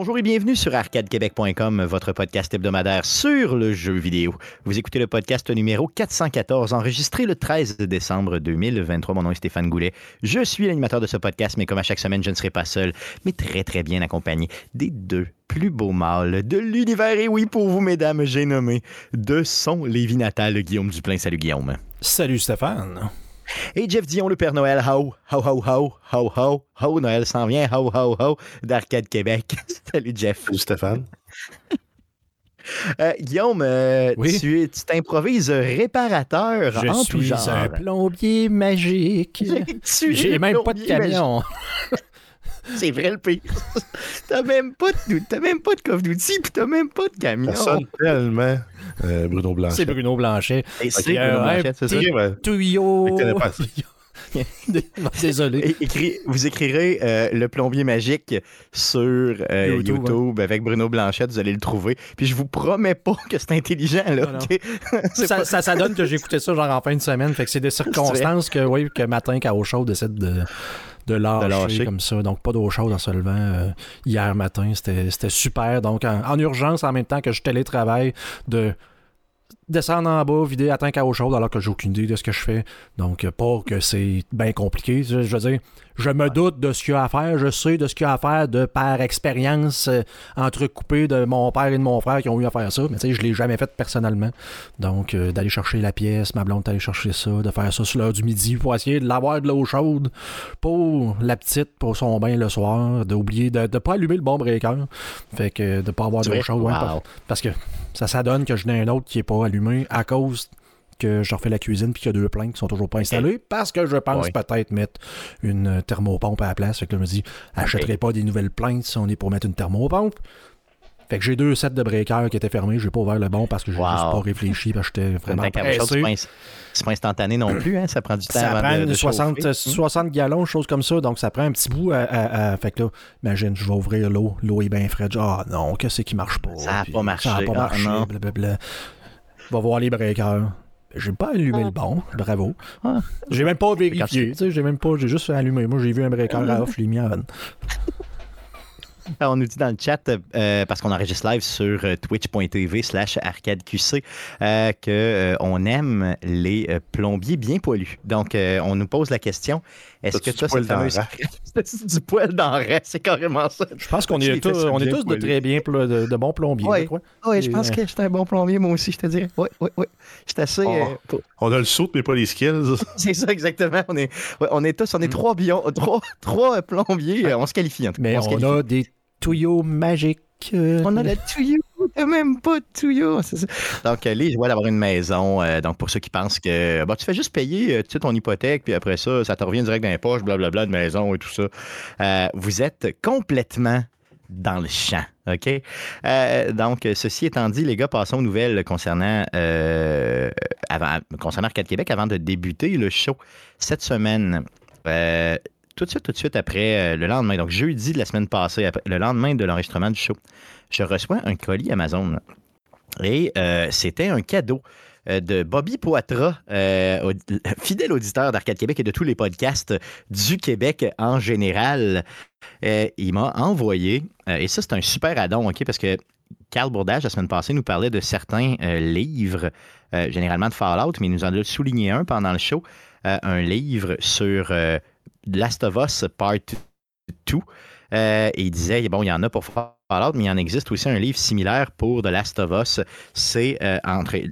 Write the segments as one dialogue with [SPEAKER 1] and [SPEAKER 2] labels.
[SPEAKER 1] Bonjour et bienvenue sur arcadequebec.com, votre podcast hebdomadaire sur le jeu vidéo. Vous écoutez le podcast numéro 414, enregistré le 13 décembre 2023. Mon nom est Stéphane Goulet. Je suis l'animateur de ce podcast, mais comme à chaque semaine, je ne serai pas seul, mais très très bien accompagné des deux plus beaux mâles de l'univers. Et oui, pour vous, mesdames, j'ai nommé de son Lévi natal, Guillaume Duplain. Salut Guillaume.
[SPEAKER 2] Salut Stéphane.
[SPEAKER 1] Et Jeff Dion, le Père Noël, ho, ho, ho, ho, ho, ho, ho, Noël s'en vient, ho, ho, ho, d'Arcade Québec. Salut Jeff.
[SPEAKER 3] Salut Stéphane.
[SPEAKER 1] Euh, Guillaume, euh,
[SPEAKER 2] Oui?
[SPEAKER 1] tu tu t'improvises réparateur
[SPEAKER 2] Je
[SPEAKER 1] en tout
[SPEAKER 2] suis
[SPEAKER 1] genre.
[SPEAKER 2] un plombier magique. J'ai même pas de camion.
[SPEAKER 1] C'est vrai le pire. t'as même pas de, t'as même pas de coffre d'outils, puis t'as même pas de camion.
[SPEAKER 3] Ça sonne tellement euh, Bruno Blanchet.
[SPEAKER 2] C'est Bruno Blanchet.
[SPEAKER 1] Et c'est Bruno Blanchette,
[SPEAKER 2] un
[SPEAKER 1] c'est ça?
[SPEAKER 2] Tuyau. Désolé.
[SPEAKER 1] Vous écrirez euh, le plombier magique sur euh, YouTube,
[SPEAKER 2] YouTube,
[SPEAKER 1] avec Bruno Blanchette, vous allez le trouver. Puis je vous promets pas que c'est intelligent là.
[SPEAKER 2] Ça,
[SPEAKER 1] pas-
[SPEAKER 2] ça, ça donne que j'ai écouté ça genre en fin de semaine. Fait que c'est des circonstances que, oui, que matin, eau chaude décide de, de lâcher,
[SPEAKER 1] De lâcher.
[SPEAKER 2] comme ça. Donc, pas d'eau chaude en se levant euh, hier matin. C'était super. Donc, en, en urgence, en même temps que je télétravaille, de descendre en bas, vider à tank à eau chaude alors que j'ai aucune idée de ce que je fais. Donc, euh, pas que c'est bien compliqué. Je veux dire, je me doute de ce qu'il y a à faire. Je sais de ce qu'il y a à faire de par expérience euh, entrecoupée de mon père et de mon frère qui ont eu à faire ça. Mais tu sais, je l'ai jamais fait personnellement. Donc, euh, d'aller chercher la pièce, ma blonde d'aller chercher ça, de faire ça sur l'heure du midi pour essayer de l'avoir de l'eau chaude pour la petite, pour son bain le soir, d'oublier de ne pas allumer le bon breaker. Fait que de pas avoir d'eau
[SPEAKER 1] vrai?
[SPEAKER 2] chaude.
[SPEAKER 1] Wow.
[SPEAKER 2] parce- parce que ça s'adonne que je n'ai un autre qui n'est pas allumé à cause que je refais la cuisine puis qu'il y a deux plaintes qui sont toujours pas installées parce que je pense peut-être mettre une euh, thermopompe à la place. Fait que là, je me dis, achèterai pas des nouvelles plaintes si on est pour mettre une thermopompe. Fait que j'ai deux sets de breakers qui étaient fermés. J'ai pas ouvert le bon parce que j'ai
[SPEAKER 1] Wow.
[SPEAKER 2] juste pas réfléchi parce que j'étais vraiment pressé.
[SPEAKER 1] c'est pas, pas instantané non plus, hein? ça prend du temps
[SPEAKER 2] Ça
[SPEAKER 1] avant
[SPEAKER 2] prend
[SPEAKER 1] de,
[SPEAKER 2] une
[SPEAKER 1] de
[SPEAKER 2] 60,
[SPEAKER 1] chauffer.
[SPEAKER 2] 60 gallons, chose comme ça. Donc, ça prend un petit bout à, à- à- Fait que là, imagine, je vais ouvrir l'eau. L'eau est bien fraîche. Ah non, qu'est-ce qui marche pas?
[SPEAKER 1] Ça a
[SPEAKER 2] Puis
[SPEAKER 1] pas marché.
[SPEAKER 2] Ça a pas
[SPEAKER 1] Ah,
[SPEAKER 2] marché. blablabla. Va voir les breakers. J'ai pas allumé le bon, bravo.
[SPEAKER 1] Ah.
[SPEAKER 2] J'ai même pas vérifié,
[SPEAKER 1] tu-
[SPEAKER 2] tu sais, j'ai même pas, j'ai juste allumé. Moi, j'ai vu un breaker à off, je l'ai mis en on.
[SPEAKER 1] On nous dit dans le chat, euh, parce qu'on enregistre live sur euh, twitch.tv slash arcadeqc, euh, que euh, on aime les plombiers bien poilus. Donc, euh, on nous pose la question, est-ce que tu as cette fameuse... du poil dans le reste? C'est carrément ça.
[SPEAKER 2] Je pense qu'on est, tous, on est tous de très bien, de, de bons plombiers,
[SPEAKER 1] Ouais.
[SPEAKER 2] je crois.
[SPEAKER 1] Oui, je pense
[SPEAKER 2] euh,
[SPEAKER 1] que j'étais un bon plombier, moi aussi, je te dirais. Oui, oui, oui. Je suis assez...
[SPEAKER 3] Oh.
[SPEAKER 1] euh, pour-
[SPEAKER 3] On a le saut, mais pas les skills.
[SPEAKER 1] C'est ça, exactement. On est, ouais, on est tous, on est trois, bions, trois, trois plombiers. euh, On se qualifie, en tout cas.
[SPEAKER 2] Mais on
[SPEAKER 1] qualifie.
[SPEAKER 2] a des tuyaux magiques.
[SPEAKER 1] On a la tuyau, même pas de tuyau. c'est ça. Donc, euh, les joies d'avoir une maison. euh, donc, pour ceux qui pensent que bah, tu fais juste payer tu ton hypothèque, puis après ça, ça te revient direct dans les poches, blablabla, de maison et tout ça. Vous êtes complètement dans le champ. OK? Donc, ceci étant dit, les gars, passons aux nouvelles concernant, concernant Arcade Québec avant de débuter le show cette semaine. Tout de suite, tout de suite après le lendemain, donc jeudi de la semaine passée, le lendemain de l'enregistrement du show, je reçois un colis Amazon. Et euh, c'était un cadeau euh, de Bobby Poitras, euh, fidèle auditeur d'Arcade Québec et de tous les podcasts du Québec en général. Il m'a envoyé, et ça c'est un super addon, OK, parce que Carl Bourdage, la semaine passée, nous parlait de certains livres, généralement de Fallout, mais il nous en a souligné un pendant le show, un livre sur Last of Us Part 2. Euh, et il disait, bon, il y en a pour Mais il en existe aussi un livre similaire pour The Last of Us. C'est euh,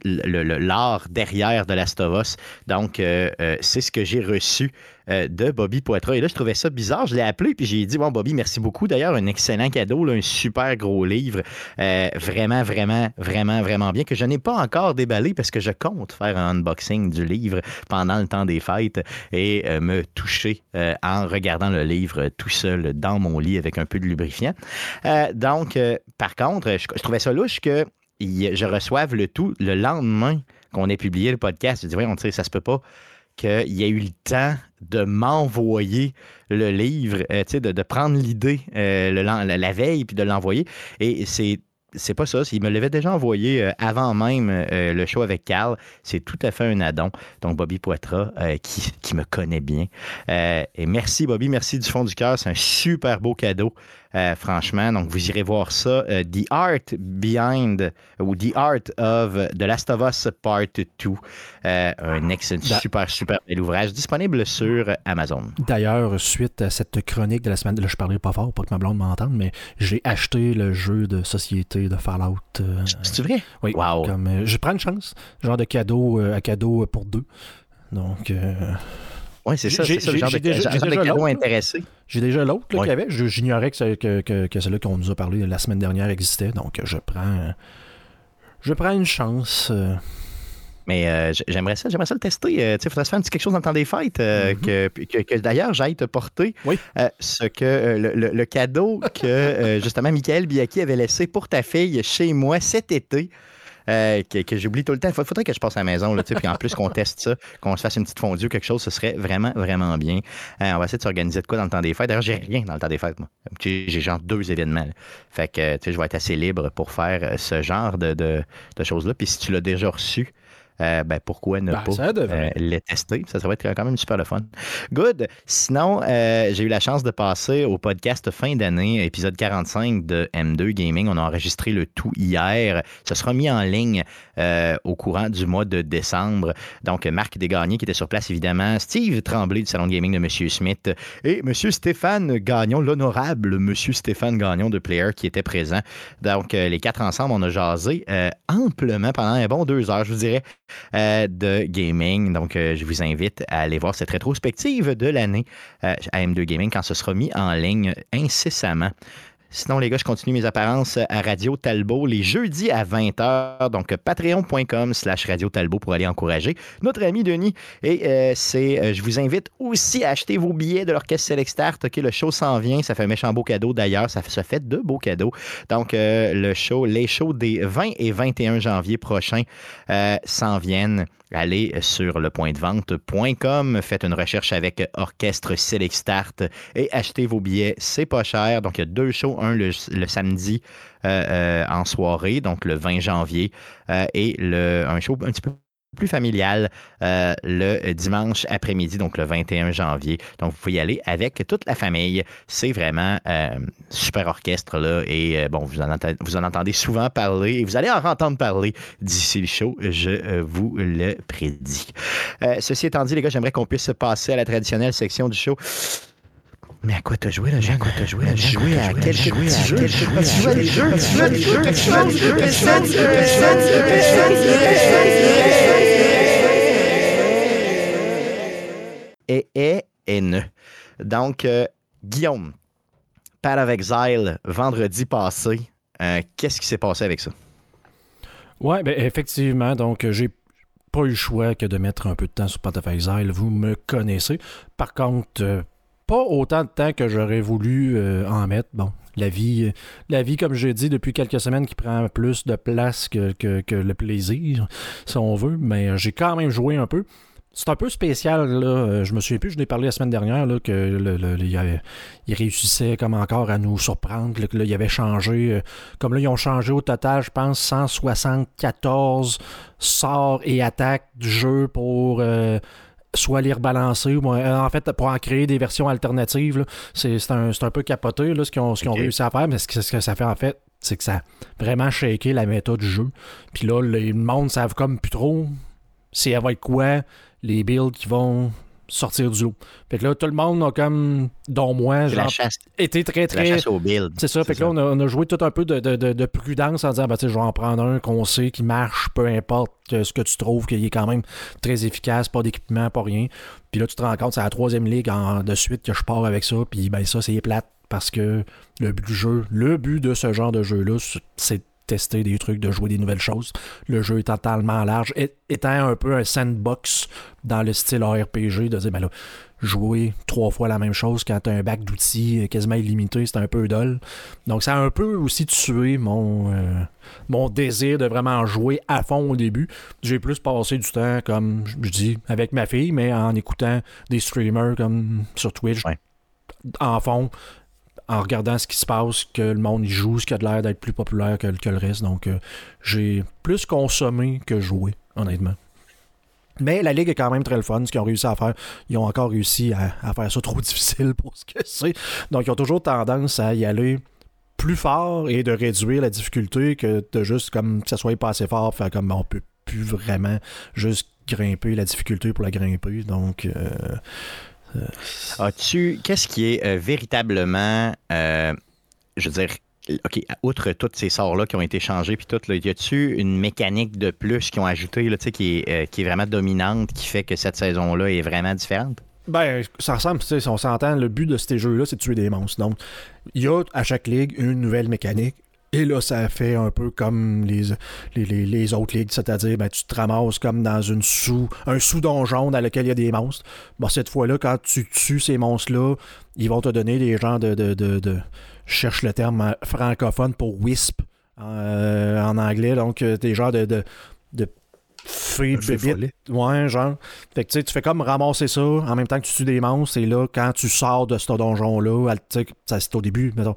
[SPEAKER 1] l'art derrière The Last of Us. Donc, euh, euh, c'est ce que j'ai reçu euh, de Bobby Poitras. Et là, je trouvais ça bizarre. Je l'ai appelé, puis j'ai dit, bon, Bobby, merci beaucoup. D'ailleurs, un excellent cadeau, un super gros livre. Euh, vraiment, vraiment, vraiment, vraiment bien, que je n'ai pas encore déballé parce que je compte faire un unboxing du livre pendant le temps des fêtes et euh, me toucher en regardant le livre tout seul dans mon lit avec un peu de lubrifiant. Donc, par contre, je, trouvais ça louche que je reçoive le tout le lendemain qu'on ait publié le podcast. Je dis, voyons, tu sais, ça se peut pas qu'il y ait eu le temps de m'envoyer le livre, euh, de, prendre l'idée euh, la, veille puis de l'envoyer. Et c'est c'est pas ça. Il me l'avait déjà envoyé euh, avant même le show avec Carl. C'est tout à fait un addon. Donc, Bobby Poitras, qui, qui, me connaît bien. et merci, Bobby. Merci du fond du cœur. C'est un super beau cadeau. Euh, franchement, donc vous irez voir ça. Euh, the Art Behind ou The Art of The Last of Us Part 2. Euh, un excellent, super, super bel ouvrage disponible sur Amazon.
[SPEAKER 2] D'ailleurs, suite à cette chronique de la semaine, là, je parlerai pas fort pour que ma blonde m'entende, mais j'ai acheté le jeu de société de Fallout.
[SPEAKER 1] C'est vrai?
[SPEAKER 2] Oui.
[SPEAKER 1] Wow.
[SPEAKER 2] Comme, je prends une chance, genre de cadeau à cadeau pour deux. Donc.
[SPEAKER 1] Oui, c'est ça. C'est le genre de, déjà, genre de cadeau intéressé.
[SPEAKER 2] J'ai déjà l'autre qu'il y avait. J'ignorais que, que, que, que celui qu'on nous a parlé la semaine dernière existait. Donc, je prends, je prends une chance. Euh.
[SPEAKER 1] Mais euh, j'aimerais ça, j'aimerais ça le tester. Euh, il faudrait se faire un petit quelque chose dans le temps des fêtes. Mm-hmm. que, que, d'ailleurs, j'aille te porter
[SPEAKER 2] oui.
[SPEAKER 1] ce que le, le, cadeau que justement Michael Biaki avait laissé pour ta fille chez moi cet été. Euh, que, j'oublie tout le temps. Il faudrait que je passe à la maison, là, puis en plus qu'on teste ça, qu'on se fasse une petite fondue ou quelque chose, ce serait vraiment, vraiment bien. Euh, on va essayer de s'organiser de quoi dans le temps des fêtes. D'ailleurs, j'ai rien dans le temps des fêtes, moi. J'ai genre deux événements. Fait que, je vais être assez libre pour faire euh, ce genre de, de, de choses-là. Puis si tu l'as déjà reçu, euh, ben, pourquoi ne
[SPEAKER 2] ben,
[SPEAKER 1] pas euh, les tester? Ça, ça va être quand même super le fun. Good. Sinon, euh, j'ai eu la chance de passer au podcast fin d'année, épisode 45 de M2 Gaming. On a enregistré le tout hier. Ça sera mis en ligne au courant du mois de décembre. Donc, Marc Desgagnés qui était sur place, évidemment. Steve Tremblay du Salon Gaming de M. Smith et M. Stéphane Gagnon, l'honorable M. Stéphane Gagnon de Player qui était présent. Donc, les quatre ensemble, on a jasé amplement pendant un bon deux heures, je vous dirais. Euh, de gaming. Donc, euh, je vous invite à aller voir cette rétrospective de l'année euh, à M2 Gaming quand ce sera mis en ligne incessamment. Sinon, les gars, je continue mes apparences à Radio Talbot les jeudis à 20h. Donc, patreon.com slash Radio Talbot pour aller encourager notre ami Denis. Et euh, c'est, euh, je vous invite aussi à acheter vos billets de l'Orchestre Select Start. OK, le show s'en vient. Ça fait un méchant beau cadeau d'ailleurs. Ça, ça fait de beaux cadeaux. Donc, euh, le show, les shows des 20 et 21 janvier prochains s'en viennent allez sur le point de vente.com, faites une recherche avec Orchestre Select Start et achetez vos billets. C'est pas cher. Donc, il y a deux shows, un le, samedi euh, euh, en soirée, donc le 20 janvier, euh, et le, un show un petit peu plus familial le dimanche après-midi, donc le 21 janvier. Donc, vous pouvez y aller avec toute la famille. C'est vraiment euh, super orchestre, là. Et bon, vous en, vous en, entendez souvent parler et vous allez en entendre parler d'ici le show, je vous le prédis. ceci étant dit, les gars, j'aimerais qu'on puisse passer à la traditionnelle section du show. Mais à quoi t'as joué là, Jean? À quoi t'as joué là? Joué à quel jeu? Tu joues à des jeux? Tu joues à des jeux? Tu joues à des jeux? Et, et, et ne. Donc, euh, Guillaume, Path of Exile, vendredi passé, euh, qu'est-ce qui s'est passé avec ça?
[SPEAKER 2] Ouais, ben effectivement, donc j'ai pas eu le choix que de mettre un peu de temps sur Path of Exile. Vous me connaissez. Par contre, euh, pas autant de temps que j'aurais voulu euh, en mettre. Bon, la vie, euh, la vie, comme je dit depuis quelques semaines, qui prend plus de place que, le plaisir, si on veut, mais euh, j'ai quand même joué un peu. C'est un peu spécial, là. Je me souviens plus, je l'ai parlé la semaine dernière, là, que le, il, réussissait comme encore à nous surprendre, que là, il avait changé. comme là, ils ont changé au total, je pense, 174 sorts et attaques du jeu pour soit les rebalancer, ou euh, en fait, pour en créer des versions alternatives. C'est un, un, peu capoté là, ce qu'ils ont, ont, réussi à faire, mais ce que, ce que ça fait en fait, c'est que ça a vraiment shaké la méthode du jeu. Puis là, les mondes savent comme plus trop c'est avec quoi les builds qui vont sortir du lot. Fait que là, tout le monde a comme, dont moi, genre, été très, très...
[SPEAKER 1] La chasse au build.
[SPEAKER 2] C'est ça. Fait que là, on a, joué tout un peu de, de, de, prudence en disant, bah, tu sais, je vais en prendre un qu'on sait qui marche, peu importe ce que tu trouves, qu'il est quand même très efficace, pas d'équipement, pas rien. Puis là, tu te rends compte, c'est la troisième ligue en, de suite que je pars avec ça, puis ben ça, c'est plate parce que le but du jeu, le but de ce genre de jeu-là, c'est tester des trucs, de jouer des nouvelles choses. Le jeu est totalement large, étant un peu un sandbox dans le style RPG, de dire, ben là, jouer trois fois la même chose quand tu as un bac d'outils quasiment illimité, c'est un peu dol. Donc ça a un peu aussi tué mon, euh, mon désir de vraiment jouer à fond au début. J'ai plus passé du temps, comme je dis, avec ma fille, mais en écoutant des streamers comme sur Twitch en fond, en regardant ce qui se passe, que le monde y joue, ce qui a l'air d'être plus populaire que, le reste. Donc, euh, j'ai plus consommé que joué, honnêtement. Mais la ligue est quand même très le fun. Ce qu'ils ont réussi à faire, ils ont encore réussi à, faire ça trop difficile pour ce que c'est. Donc, ils ont toujours tendance à y aller plus fort et de réduire la difficulté que de juste comme que ça soit pas assez fort, faire comme on peut plus vraiment juste grimper la difficulté pour la grimper. Donc, euh,
[SPEAKER 1] As-tu, qu'est-ce qui est euh, véritablement, je veux dire, outre tous ces sorts-là qui ont été changés, puis tout, y a-tu une mécanique de plus qui ont ajouté, là, qui, est, qui est vraiment dominante, qui fait que cette saison-là est vraiment différente?
[SPEAKER 2] Ben, ça ressemble, si on s'entend, le but de ces jeux-là, c'est de tuer des monstres. Donc, il y a à chaque ligue une nouvelle mécanique. Et là, ça fait un peu comme les, les, autres ligues, c'est-à-dire ben, tu te ramasses comme dans une sous, un sous-donjon dans lequel il y a des monstres. Bon, cette fois-là, quand tu tues ces monstres-là, ils vont te donner des gens de, de, de, je cherche le terme francophone pour wisp euh, en anglais, donc euh, des genres de, de, de Ouais, genre. Fait que tu fais comme ramasser ça en même temps que tu tues des monstres. Et là, quand tu sors de ce donjon-là, c'est au début, mettons.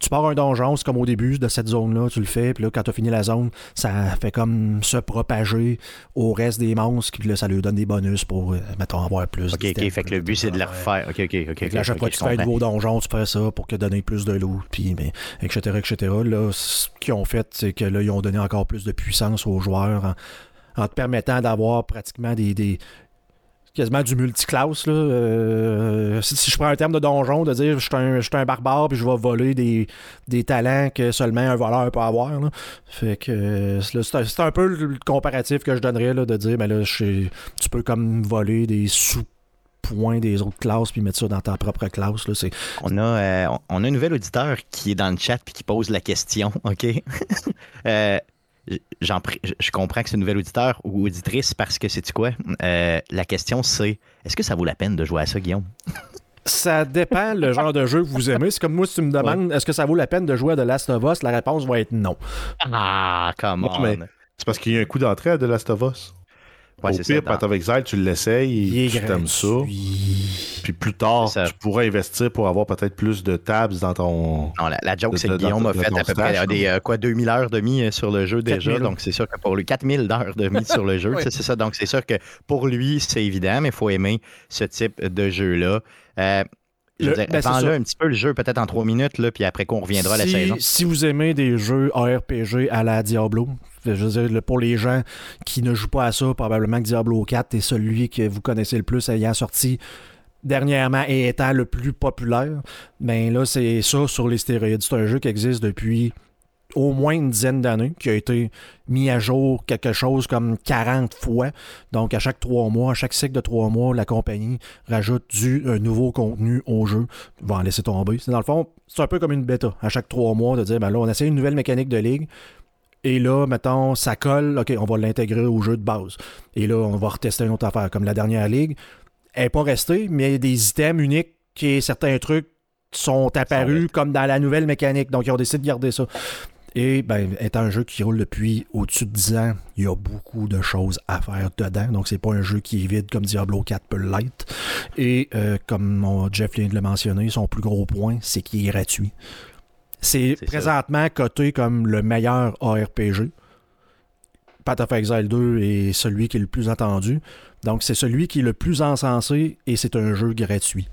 [SPEAKER 2] Tu pars un donjon, c'est comme au début de cette zone-là, tu le fais, puis là, quand tu as fini la zone, ça fait comme se propager au reste des monstres, puis là, ça lui donne des bonus pour, euh, mettons, avoir plus.
[SPEAKER 1] Ok, ok, fait que le but, c'est de le refaire. Ok, ok, ok.
[SPEAKER 2] à chaque fois que tu fais un nouveau donjon, tu fais ça pour que donner plus de loot, puis, ben, etc., etc. Là, ce qu'ils ont fait, c'est que là, ils ont donné encore plus de puissance aux joueurs en te permettant d'avoir pratiquement des, quasiment du multiclass. Là. Euh, si, je prends un terme de donjon, de dire je suis un, un, barbare puis je vais voler des, des, talents que seulement un voleur peut avoir. Fait que c'est un, peu le comparatif que je donnerais là, de dire ben là, tu peux comme voler des sous points des autres classes puis mettre ça dans ta propre classe. Là,
[SPEAKER 1] on, a, euh, on a un nouvel auditeur qui est dans le chat puis qui pose la question, OK? euh, je comprends que c'est une nouvelle auditeur ou auditrice parce que c'est quoi? Euh, la question c'est est-ce que ça vaut la peine de jouer à ça, Guillaume?
[SPEAKER 2] Ça dépend le genre de jeu que vous aimez. C'est comme moi, si tu me demandes est-ce que ça vaut la peine de jouer à The Last of Us, la réponse va être non.
[SPEAKER 1] Ah, comment?
[SPEAKER 3] C'est parce qu'il y a un coup d'entrée à The Last of Us. Au pire, Path of Exile, tu l'essayes tu t'aimes ça. Puis plus tard, tu pourrais investir pour avoir peut-être plus de tabs dans ton.
[SPEAKER 1] Non, la, joke, c'est que Guillaume a fait à peu près des, euh, quoi, 2000 heures de mi euh, sur le jeu déjà. Donc, c'est sûr que pour lui, 4000 heures de mi sur le jeu. C'est ça. Donc, c'est sûr que pour lui, c'est évident, mais il faut aimer ce type de jeu-là. Euh, je ben, un petit peu le jeu, peut-être en trois minutes, là, puis après qu'on reviendra à la saison.
[SPEAKER 2] Si vous aimez des jeux ARPG à la Diablo, je veux dire, pour les gens qui ne jouent pas à ça, probablement que Diablo 4 est celui que vous connaissez le plus ayant sorti dernièrement et étant le plus populaire. Mais là, c'est ça sur les stéroïdes. C'est un jeu qui existe depuis au moins une dizaine d'années, qui a été mis à jour quelque chose comme 40 fois. Donc, à chaque trois mois, à chaque cycle de trois mois, la compagnie rajoute du nouveau contenu au jeu. Ils vont en laisser tomber. C'est dans le fond, c'est un peu comme une bêta. À chaque trois mois, de dire, ben là, on essaie une nouvelle mécanique de ligue. Et là, mettons, ça colle, OK, on va l'intégrer au jeu de base. Et là, on va retester une autre affaire. Comme la dernière ligue, elle n'est pas restée, mais il y a des items uniques qui, certains trucs, sont apparus comme dans la nouvelle mécanique. Donc, ils ont décidé de garder ça. Et ben, étant un jeu qui roule depuis au-dessus de 10 ans, il y a beaucoup de choses à faire dedans. Donc, c'est pas un jeu qui est vide comme Diablo 4 peut l'être. Et euh, comme Jeff vient de le mentionner, son plus gros point, c'est qu'il est gratuit. C'est présentement coté comme le meilleur ARPG. Path of Exile 2 est celui qui est le plus attendu. Donc, c'est celui qui est le plus encensé et c'est un jeu gratuit.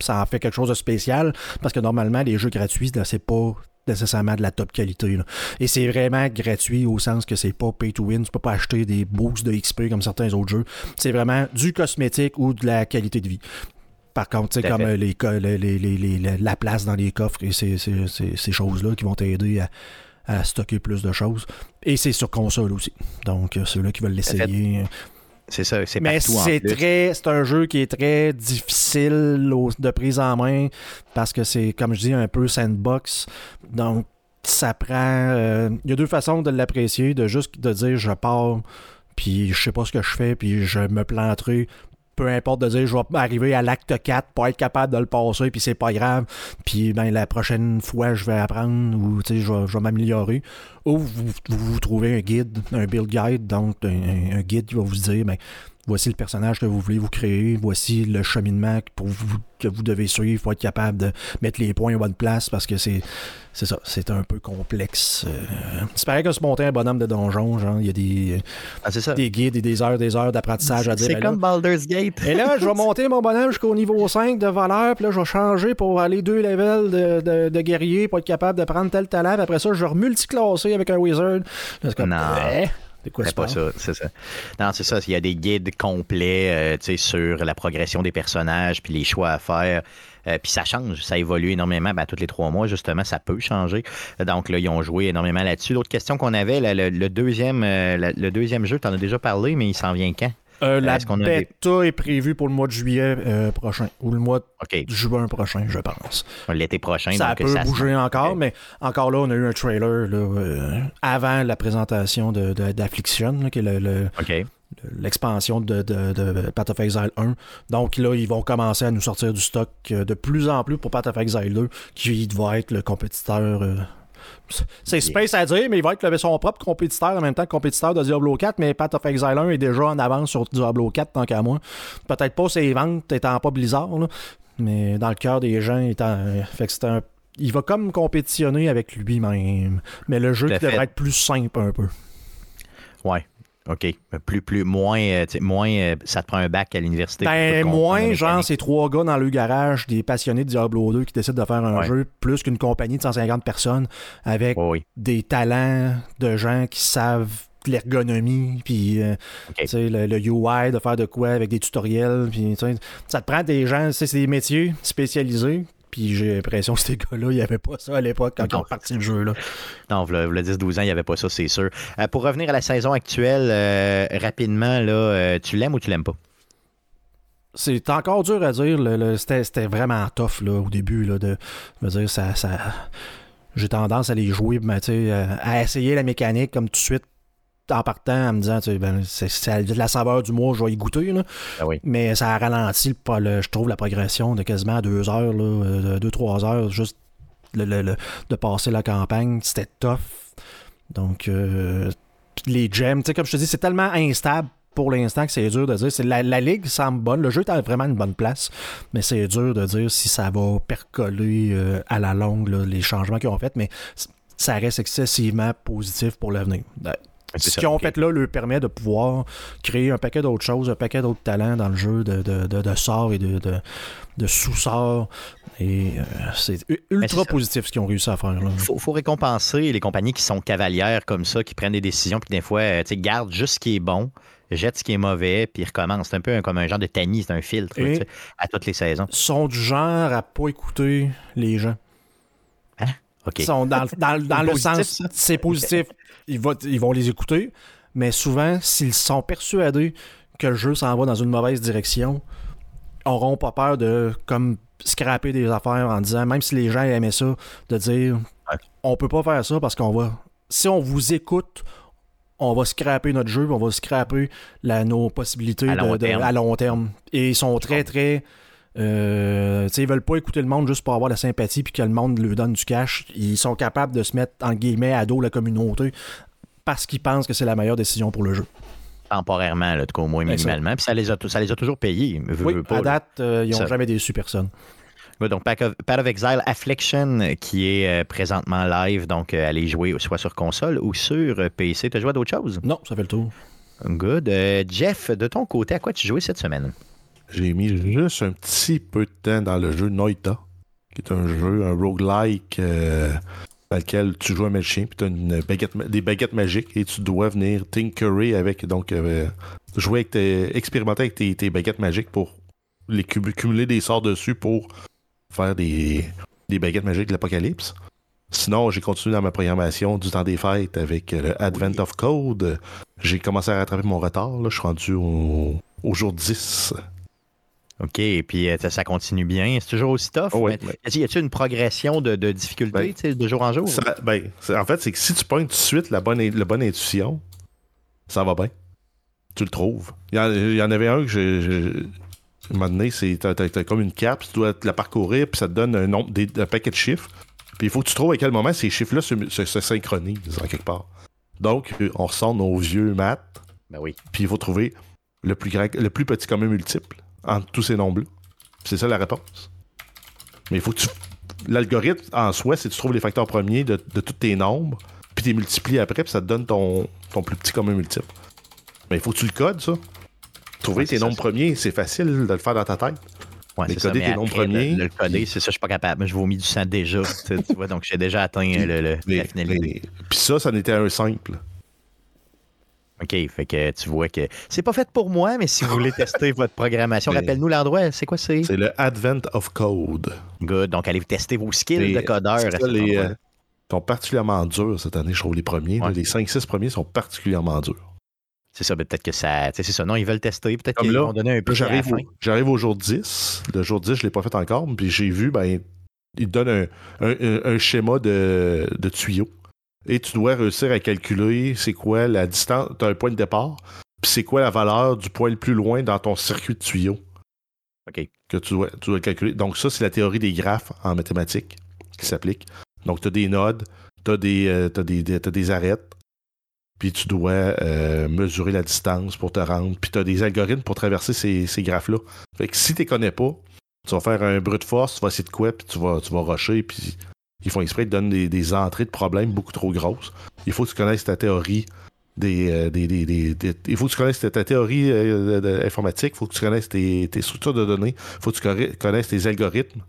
[SPEAKER 2] Ça en fait quelque chose de spécial parce que normalement, les jeux gratuits, c'est pas nécessairement de la top qualité. Et c'est vraiment gratuit au sens que c'est pas pay to win. Tu peux pas acheter des boosts de XP comme certains autres jeux. C'est vraiment du cosmétique ou de la qualité de vie. Par contre, c'est comme les, la place dans les coffres et ces, choses-là qui vont t'aider à, stocker plus de choses. Et c'est sur console aussi. Donc, euh, ceux-là qui veulent l'essayer.
[SPEAKER 1] C'est ça, c'est
[SPEAKER 2] Mais c'est très, c'est un jeu qui est très difficile de prise en main parce que c'est, comme je dis, un peu sandbox. Donc, ça prend. Euh, il y a deux façons de l'apprécier, de juste de dire je pars, puis je sais pas ce que je fais, puis je me planterai peu importe de dire je vais arriver à l'acte 4 pour être capable de le passer, puis c'est pas grave, puis ben, la prochaine fois je vais apprendre ou je vais, je vais m'améliorer. Ou vous, vous, trouvez un guide, un build guide, donc un, guide qui va vous dire ben, voici le personnage que vous voulez vous créer, voici le cheminement pour vous, que vous devez suivre pour être capable de mettre les points à bonne place parce que c'est c'est ça, c'est un peu complexe. Euh, c'est pareil que se monter un bonhomme de donjon, genre, il y a des,
[SPEAKER 1] ah,
[SPEAKER 2] des guides et des heures, des heures d'apprentissage à dire.
[SPEAKER 1] C'est comme Baldur's Gate.
[SPEAKER 2] et là, je vais monter mon bonhomme jusqu'au niveau 5 de valeur, puis là, je vais changer pour aller deux levels de, de, guerrier pour être capable de prendre tel talent, après ça, je vais multiclasser avec un wizard.
[SPEAKER 1] non. C'est quoi pas ça, c'est ça. Non, c'est ça. Il y a des guides complets euh, sur la progression des personnages puis les choix à faire. Euh, puis ça change, ça évolue énormément. Ben, tous les trois mois, justement, ça peut changer. Donc là, ils ont joué énormément là-dessus. L'autre question qu'on avait, le, deuxième, euh, le deuxième jeu, tu en as déjà parlé, mais il s'en vient quand?
[SPEAKER 2] Euh, la bêta est prévue pour le mois de juillet euh, prochain ou le mois de juin prochain, je pense.
[SPEAKER 1] L'été prochain.
[SPEAKER 2] Ça peut bouger encore, mais encore là, on a eu un trailer euh, avant la présentation d'Affliction, de, qui est le, l'expansion de, de, Path of Exile 1. Donc là, ils vont commencer à nous sortir du stock de plus en plus pour Path of Exile 2, qui va être le compétiteur c'est space à dire, mais il va être son propre compétiteur en même temps que compétiteur de Diablo 4, mais Path of Exile 1 est déjà en avance sur Diablo 4 tant qu'à moi. Peut-être pas ses ventes étant pas Blizzard, mais dans le cœur des gens, étant, fait que c'est un il va comme compétitionner avec lui-même. Mais le jeu devrait être plus simple un peu.
[SPEAKER 1] Ouais. OK. Plus, plus, moins, euh, moins euh, ça te prend un bac à l'université.
[SPEAKER 2] Ben, moins, genre, c'est trois gars dans le garage, des passionnés de Diablo 2 qui décident de faire un jeu, plus qu'une compagnie de 150 personnes avec des talents de gens qui savent l'ergonomie, puis euh, le, le, UI, de faire de quoi avec des tutoriels. Puis, ça te prend des gens, c'est des métiers spécialisés puis j'ai l'impression que ces gars-là, il n'y avait pas ça à l'époque quand ils ont parti le jeu. Là.
[SPEAKER 1] Non, le 10-12 ans, il n'y avait pas ça, c'est sûr. Euh, pour revenir à la saison actuelle, euh, rapidement, là, euh, tu l'aimes ou tu l'aimes pas?
[SPEAKER 2] C'est encore dur à dire. C'était vraiment tough là, au début. Là, de, dire, ça, ça, j'ai tendance à les jouer, ben, à essayer la mécanique comme tout de suite en partant en me disant, ben, c'est de la saveur du mois, je vais y goûter. Là.
[SPEAKER 1] Ah
[SPEAKER 2] Mais ça a ralenti, le, je trouve, la progression de quasiment deux heures, là, deux, trois heures, juste de passer la campagne. C'était tough. Donc, euh, les gems, comme je te dis, c'est tellement instable pour l'instant que c'est dur de dire. La, la, ligue semble bonne. Le jeu est vraiment une bonne place, mais c'est dur de dire si ça va percoler euh, à la longue les changements qu'ils ont fait. Mais ça reste excessivement positif pour l'avenir. Ce qu'ils ont fait là leur permet de pouvoir créer un paquet d'autres choses, un paquet d'autres talents dans le jeu de, de, de, sorts et de, de, sous-sorts. Et euh, c'est ultra positif ce qu'ils ont réussi à faire. Il
[SPEAKER 1] faut, récompenser les compagnies qui sont cavalières comme ça, qui prennent des décisions, puis des fois, euh, gardent juste ce qui est bon, jettent ce qui est mauvais, puis recommencent. C'est un peu comme un genre de tamis, c'est un filtre à toutes les saisons.
[SPEAKER 2] Ils sont du genre à pas écouter les gens.
[SPEAKER 1] Ils
[SPEAKER 2] sont dans, dans, dans le sens, c'est positif ils, vont les écouter, mais souvent, s'ils sont persuadés que le jeu s'en va dans une mauvaise direction, auront pas peur de comme scraper des affaires en disant, même si les gens aimaient ça, de dire on peut pas faire ça parce qu'on va. Si on vous écoute, on va scraper notre jeu, on va scraper la, nos possibilités à long, terme. Et ils sont très, très. Euh, ils veulent pas écouter le monde juste pour avoir la sympathie puis que le monde lui donne du cash. Ils sont capables de se mettre en guillemets à dos la communauté parce qu'ils pensent que c'est la meilleure décision pour le jeu.
[SPEAKER 1] Temporairement, là, au moins minimalement. Puis ça les, a, ça les a toujours payés.
[SPEAKER 2] oui, à date, euh, ils n'ont jamais déçu personne.
[SPEAKER 1] donc, Path of, Exile Affliction, qui est euh, présentement live, donc euh, allez jouer soit sur console ou sur PC. Tu as joué à d'autres choses?
[SPEAKER 2] Non, ça fait le tour.
[SPEAKER 1] Good. Jeff, de ton côté, à quoi tu jouais cette semaine?
[SPEAKER 3] J'ai mis juste un petit peu de temps dans le jeu Noita, qui est un jeu, un roguelike dans lequel tu joues un magicien, puis tu as une baguette, des baguettes magiques et tu dois venir tinkerer avec, donc euh, jouer avec tes, expérimenter avec tes, baguettes magiques pour les cumuler des sorts dessus pour faire des, des baguettes magiques de l'apocalypse. Sinon, j'ai continué dans ma programmation du temps des fêtes avec le Advent of Code. J'ai commencé à rattraper mon retard. Là. Je suis rendu au, au jour 10.
[SPEAKER 1] OK, et puis euh, ça continue bien. C'est toujours aussi tough.
[SPEAKER 3] Oh,
[SPEAKER 1] y a-t-il une progression de, difficulté ben, de jour en jour?
[SPEAKER 3] ben, en fait, c'est que si tu pognes tout de suite la bonne, la bonne intuition, ça va bien. Tu le trouves. Il y, en, avait un que. À un moment donné, c'est t'as, comme une carte, tu dois la parcourir, puis ça te donne un, nombre, des, un paquet de chiffres. Puis il faut que tu trouves à quel moment ces chiffres-là se, synchronisent en quelque part. Donc, on ressort nos vieux maths.
[SPEAKER 1] Ben oui.
[SPEAKER 3] Puis il faut trouver le plus, grand, le plus petit commun multiple entre tous ces nombres-là. C'est ça la réponse. Mais il faut que tu. L'algorithme en soi, c'est que tu trouves les facteurs premiers de, de tous tes nombres, puis tu les multiplies après, puis ça te donne ton, ton plus petit commun multiple. Mais il faut que tu le codes, ça. Trouver
[SPEAKER 1] Ouais,
[SPEAKER 3] tes
[SPEAKER 1] ça,
[SPEAKER 3] nombres
[SPEAKER 1] ça.
[SPEAKER 3] premiers, c'est facile de le faire dans ta tête.
[SPEAKER 1] Ouais,
[SPEAKER 3] Mais
[SPEAKER 1] c'est ça,
[SPEAKER 3] coder
[SPEAKER 1] mais
[SPEAKER 3] tes noms
[SPEAKER 1] après,
[SPEAKER 3] premiers-
[SPEAKER 1] Le, le coder, c'est ça, je suis pas capable. Je vomis du sang déjà. tu vois, donc j'ai déjà atteint euh, le, le-
[SPEAKER 3] Mais-
[SPEAKER 1] la finalité.
[SPEAKER 3] Puis ça, ça n'était un simple.
[SPEAKER 1] OK, fait que tu vois que c'est pas fait pour moi, mais si vous voulez tester votre programmation, rappelle-nous l'endroit, c'est quoi c'est?
[SPEAKER 3] C'est le Advent of Code.
[SPEAKER 1] Good, donc allez tester vos skills de codeur.
[SPEAKER 3] les, euh, sont particulièrement durs cette année, je trouve, les premiers. là. Les 5-6 premiers sont particulièrement durs.
[SPEAKER 1] C'est ça, peut-être que ça. tu sais, C'est ça. Non, ils veulent tester. Peut-être qu'ils vont donner un la
[SPEAKER 3] j'arrive au, j'arrive au jour 10. Le jour 10, je ne l'ai pas fait encore. Puis j'ai vu, ben, il te donne un, un- un- un schéma de, de tuyau. Et tu dois réussir à calculer c'est quoi la distance. Tu as un point de départ. Puis c'est quoi la valeur du point le plus loin dans ton circuit de tuyau.
[SPEAKER 1] OK.
[SPEAKER 3] Que tu dois, tu dois calculer. Donc, ça, c'est la théorie des graphes en mathématiques qui s'applique. Donc, tu as des nodes, tu as des, euh, des, des- t'as des arêtes. Puis tu dois euh, mesurer la distance pour te rendre. Puis tu as des algorithmes pour traverser ces, ces graphes-là. Fait que si tu les connais pas, tu vas faire un brute force, tu vas essayer de quoi, puis tu vas, tu vas rusher, puis ils font exprès, ils te donnent des, des entrées de problèmes beaucoup trop grosses. Il faut que tu connaisses ta théorie des. euh, des- des- des- des- il faut que tu connaisses ta, ta théorie euh, de- de- informatique, il faut que tu connaisses tes, tes structures de données, il faut que tu connaisses tes algorithmes.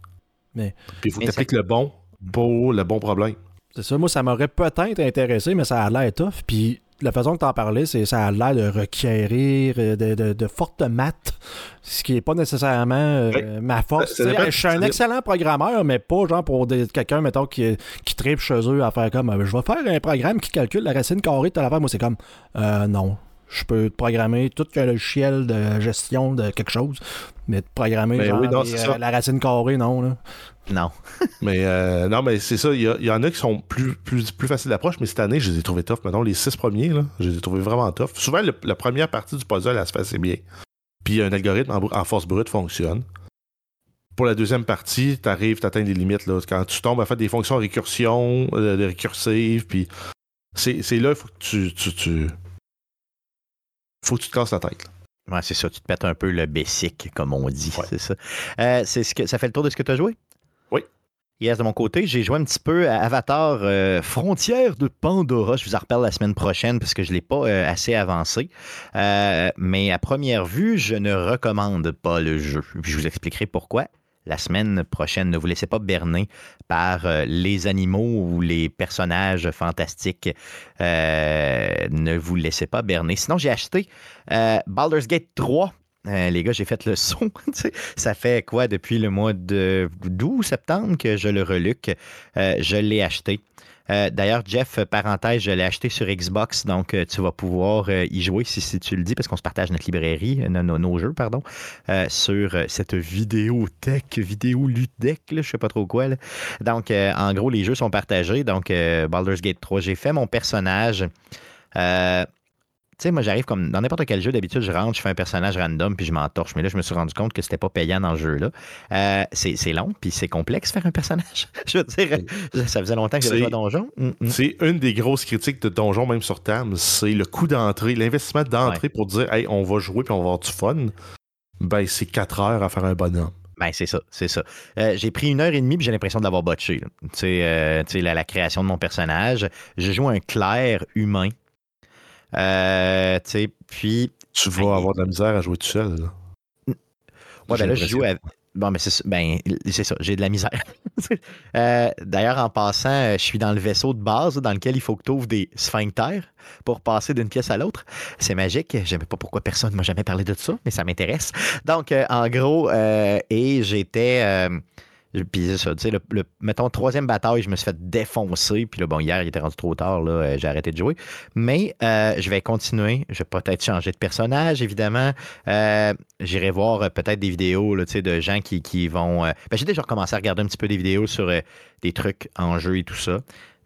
[SPEAKER 2] Mais-
[SPEAKER 3] Puis il faut que tu appliques le bon pour le bon problème.
[SPEAKER 2] C'est ça, moi, ça m'aurait peut-être intéressé, mais ça a l'air tough. Puis la façon que tu en parlais, c'est ça a l'air de requérir euh, de, de, de fortes maths, ce qui n'est pas nécessairement euh, ma force.
[SPEAKER 3] Ça- ça
[SPEAKER 2] je suis un excellent programmeur, mais pas genre pour quelqu'un, mettons, qui, qui tripe chez eux à faire comme euh, je vais faire un programme qui calcule la racine carrée de telle affaire. Moi, c'est comme euh, non. Je peux te programmer tout qu'un logiciel de gestion de quelque chose, mais programmer
[SPEAKER 3] Ben
[SPEAKER 2] genre,
[SPEAKER 3] oui, non,
[SPEAKER 2] la racine carrée, non. Là.
[SPEAKER 1] Non.
[SPEAKER 3] Mais euh, non, mais c'est ça. Il y, en a qui sont plus, plus, plus faciles d'approche, mais cette année, je les ai trouvés tough. Maintenant, les six premiers, là, je les ai trouvés vraiment tough. Souvent, le- la première partie du puzzle, elle se fait assez bien. Puis un algorithme en, force brute fonctionne. Pour la deuxième partie, tu arrives, tu atteins des limites. Là, quand tu tombes à faire des fonctions récursion, euh, de récursives, puis c'est c'est là, il faut que tu, tu, tu- faut que tu te casses la tête. là.
[SPEAKER 1] Ouais, c'est ça. Tu te pètes un peu le basic, comme on dit.
[SPEAKER 3] Ouais.
[SPEAKER 1] C'est ça. Euh, c'est ce que, ça fait le tour de ce que tu as joué?
[SPEAKER 3] Oui.
[SPEAKER 1] Yes, de mon côté, j'ai joué un petit peu à Avatar euh, Frontières de Pandora. Je vous en reparle la semaine prochaine parce que je ne l'ai pas euh, assez avancé. Euh, mais à première vue, je ne recommande pas le jeu. Je vous expliquerai pourquoi. La semaine prochaine, ne vous laissez pas berner par les animaux ou les personnages fantastiques. Ne vous laissez pas berner. Sinon, j'ai acheté Baldur's Gate 3. Euh, les gars, j'ai fait le son. ça fait quoi depuis le mois de d'août, septembre que je le reluque? Euh, je l'ai acheté. Euh, D'ailleurs, Jeff, parenthèse, je l'ai acheté sur Xbox, donc tu vas pouvoir y jouer si, tu le dis, parce qu'on se partage notre librairie, nos, jeux, pardon, sur cette vidéothèque, vidéo ludeck, là, je sais pas trop quoi. Donc, en gros, les jeux sont partagés. Donc, Baldur's Gate 3, j'ai fait mon personnage. Tu sais, moi, j'arrive comme dans n'importe quel jeu, d'habitude, je rentre, je fais un personnage random, puis je m'entorche. Mais là, je me suis rendu compte que c'était pas payant dans le jeu-là. Euh, c'est c'est long, puis c'est complexe faire un personnage. je veux dire, ça faisait longtemps que j'avais joué à Donjon. Mm, mm.
[SPEAKER 3] C'est une des grosses critiques de Donjon, même sur Tam. C'est le coût d'entrée, l'investissement d'entrée pour dire, hey, on va jouer puis on va avoir du fun. Ben, c'est 4 heures à faire un bonhomme.
[SPEAKER 1] Ben, c'est ça, c'est ça. Euh, j'ai pris une heure et demie, puis j'ai l'impression de l'avoir botché. là. Tu sais, euh, tu sais, la, la création de mon personnage. Je joue un clair humain. Euh, puis
[SPEAKER 3] Tu vas avoir de la misère à jouer tout seul. là.
[SPEAKER 1] Ouais, ben là, je joue à... Bon, mais c'est ça. Ben, c'est ça. J'ai de la misère. Euh, D'ailleurs, en passant, euh, je suis dans le vaisseau de base dans lequel il faut que tu ouvres des sphincters pour passer d'une pièce à l'autre. C'est magique. Je sais pas pourquoi personne m'a jamais parlé de ça, mais ça m'intéresse. Donc, euh, en gros, euh, et j'étais. Puis ça, tu sais, le, le- mettons, troisième bataille, je me suis fait défoncer. Puis là, bon, hier, il était rendu trop tard, là, euh, j'ai arrêté de jouer. Mais euh, je vais continuer. Je vais peut-être changer de personnage, évidemment. Euh, J'irai voir peut-être des vidéos tu sais, de gens qui, qui vont. ben, J'ai déjà recommencé à regarder un petit peu des vidéos sur des trucs en jeu et tout ça.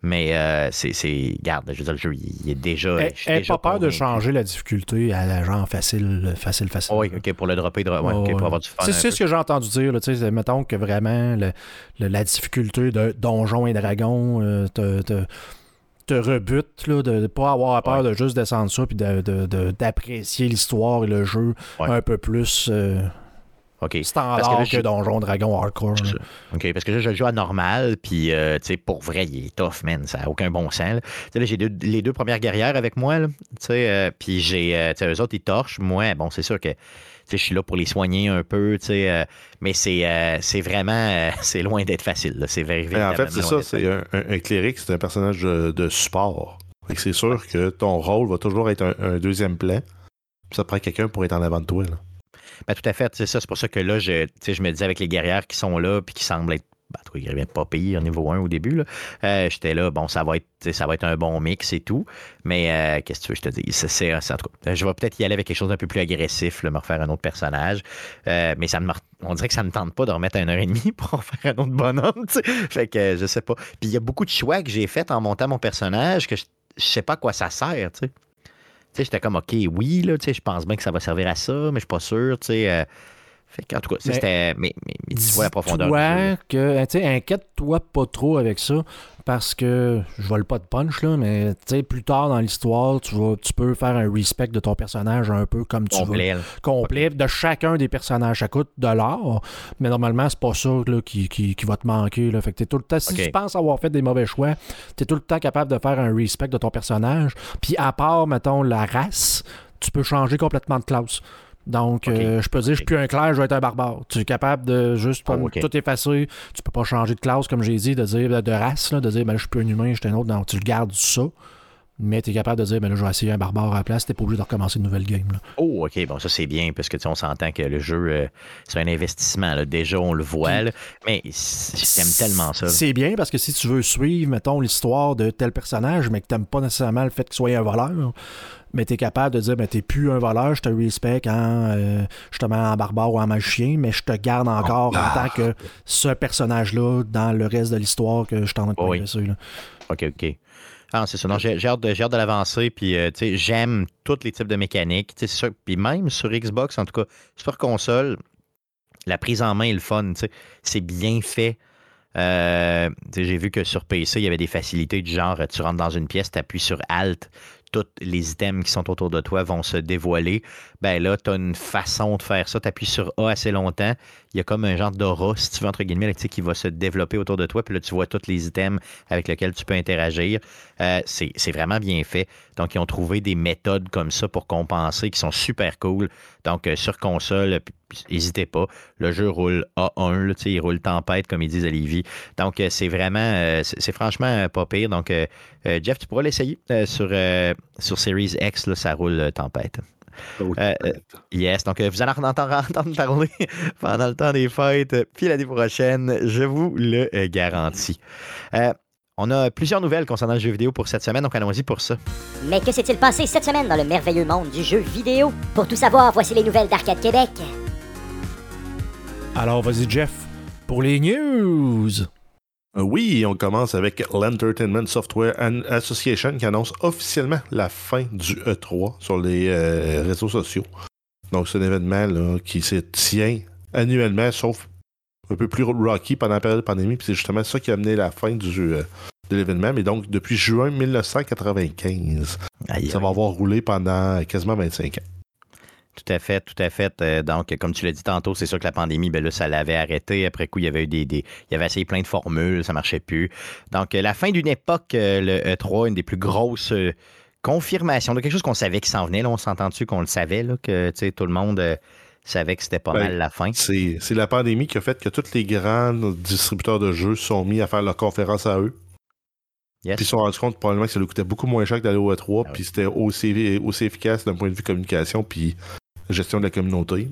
[SPEAKER 1] Mais euh, c'est. Garde, je veux dire, le jeu, il est déjà. Suis
[SPEAKER 2] aie
[SPEAKER 1] déjà
[SPEAKER 2] pas peur de changer la difficulté à la genre facile, facile, facile.
[SPEAKER 1] Ah oui, ok, pour le dropper, dro- ouais, pour avoir du fun.
[SPEAKER 2] C'est ce que j'ai entendu dire. Là, tu sais, mettons que vraiment le- le- la difficulté de Donjons et Dragons, euh, te- te- te rebute, là, de ne pas avoir peur de juste descendre ça puis d'apprécier l'histoire et le jeu un peu plus. Euh,
[SPEAKER 1] OK.
[SPEAKER 2] Standard parce que, que Donjon Dragon Hardcore.
[SPEAKER 1] OK, parce que là, je joue à normal, puis, euh, tu sais, pour vrai, il est tough, man. Ça n'a aucun bon sens. Tu sais, là, j'ai les deux premières guerrières avec moi, tu sais, euh, puis j'ai, euh, tu sais, eux autres, ils torchent. Moi, bon, c'est sûr que, tu sais, je suis là pour les soigner un peu, tu sais, mais c'est, c'est vraiment, c'est loin d'être facile. C'est vrai.
[SPEAKER 3] En fait, c'est ça, c'est un, un, cléric, c'est un personnage de, support. C'est sûr que ton rôle va toujours être un, deuxième plan. ça prend quelqu'un pour être en avant de toi. Là.
[SPEAKER 1] Ben, tout à fait. C'est ça. C'est pour ça que là, je, je me disais avec les guerrières qui sont là puis qui semblent être ben, ils pas pire niveau 1 au début. Euh, J'étais là, bon, ça va, être, ça va être un bon mix et tout. Mais euh, qu'est-ce que tu veux, je te dis? C'est, en tout je vais peut-être y aller avec quelque chose d'un peu plus agressif, me refaire un autre personnage. Euh, mais ça me, on dirait que ça ne me tente pas de remettre un heure et demie pour en faire un autre bonhomme. Fait que je sais pas. Puis il y a beaucoup de choix que j'ai fait en montant mon personnage que je, je sais pas à quoi ça sert. Sais j'étais comme, OK, oui, là, je pense bien que ça va servir à ça, mais je suis pas sûr, tu sais. Euh, en tout cas, c'était. Mais, mais, dis la profondeur.
[SPEAKER 2] Toi que, inquiète-toi pas trop avec ça, parce que je vole pas de punch, là, mais plus tard dans l'histoire, tu, tu peux faire un respect de ton personnage un peu comme tu
[SPEAKER 1] veux.
[SPEAKER 2] Complet. De chacun des personnages. Ça coûte de l'or, mais normalement, c'est pas ça là, qui, qui, va te manquer. Là. Fait que tout le temps, si tu penses avoir fait des mauvais choix, tu es tout le temps capable de faire un respect de ton personnage. Puis à part, mettons, la race, tu peux changer complètement de classe. Donc, euh, je peux dire, je suis plus un clair, je vais être un barbare. Tu es capable de juste oh, tout effacer. Tu peux pas changer de classe, comme j'ai dit, de dire de race, de dire, ben là, je suis plus un humain, je suis un autre. Donc, tu le gardes ça. Mais tu es capable de dire, ben là, je vais essayer un barbare à la place, t'es pas obligé de recommencer une nouvelle game.
[SPEAKER 1] Oh, OK, bon, ça c'est bien, parce que on s'entend que le jeu, euh, c'est un investissement. Déjà, on le voit, mais j'aime tellement ça.
[SPEAKER 2] C'est bien parce que si tu veux suivre, mettons, l'histoire de tel personnage, mais que t'aimes pas nécessairement le fait qu'il soit un voleur, mais tu es capable de dire, ben, t'es plus un voleur, je te respecte en, euh, justement en barbare ou en magicien, mais je te garde encore en tant que ce personnage-là dans le reste de l'histoire que je t'en ai oui.
[SPEAKER 1] OK, OK. Ah, c'est ça. Non, j'ai hâte de, de l'avancer. Puis, euh, j'aime tous les types de mécaniques. Sûr, puis même sur Xbox, en tout cas, sur console, la prise en main est le fun. C'est bien fait. Euh, j'ai vu que sur PC, il y avait des facilités du genre, tu rentres dans une pièce, tu appuies sur Alt, tous les items qui sont autour de toi vont se dévoiler. Ben là, tu as une façon de faire ça. Tu appuies sur A assez longtemps. Il y a comme un genre d'aura, si tu veux, entre guillemets, qui va se développer autour de toi. Puis là, tu vois tous les items avec lesquels tu peux interagir. Euh, c'est vraiment bien fait. Donc, ils ont trouvé des méthodes comme ça pour compenser qui sont super cool. Donc, euh, sur console, n'hésitez pas. Le jeu roule A1, il roule tempête, comme ils disent à. Donc, euh, c'est vraiment, c'est franchement pas pire. Donc, Jeff, tu pourras l'essayer sur, sur Series X, là, ça roule tempête. Yes, donc vous allez en entendre, parler pendant le temps des fêtes, puis l'année prochaine, je vous le garantis. On a plusieurs nouvelles concernant le jeu vidéo pour cette semaine, donc allons-y pour ça.
[SPEAKER 4] Mais que s'est-il passé cette semaine dans le merveilleux monde du jeu vidéo? Pour tout savoir, voici les nouvelles d'Arcade Québec.
[SPEAKER 2] Alors, vas-y, Jeff, pour les news.
[SPEAKER 3] Euh, oui, on commence avec l'Entertainment Software Association qui annonce officiellement la fin du E3 sur les euh, réseaux sociaux. Donc, c'est un événement qui se tient annuellement, sauf un peu plus rocky pendant la période de pandémie. Puis c'est justement ça qui a amené la fin du, euh, de l'événement. Mais donc, depuis juin 1995, ça va avoir roulé pendant quasiment 25 ans.
[SPEAKER 1] Tout à fait, tout à fait. Euh, donc, comme tu l'as dit tantôt, c'est sûr que la pandémie, ben là, ça l'avait arrêté. Après coup, il y avait eu des, des, Il avait essayé plein de formules, ça marchait plus. Donc, la fin d'une époque, euh, le E3, une des plus grosses confirmations de quelque chose qu'on savait qui s'en venait. Là, on s'entend dessus qu'on le savait, là, que tout le monde savait que c'était pas ben, mal la fin?
[SPEAKER 3] C'est la pandémie qui a fait que tous les grands distributeurs de jeux sont mis à faire leur conférence à eux. Puis ils se sont rendus compte probablement que ça leur coûtait beaucoup moins cher que d'aller au E3, ah puis c'était aussi, aussi efficace d'un point de vue communication, puis gestion de la communauté.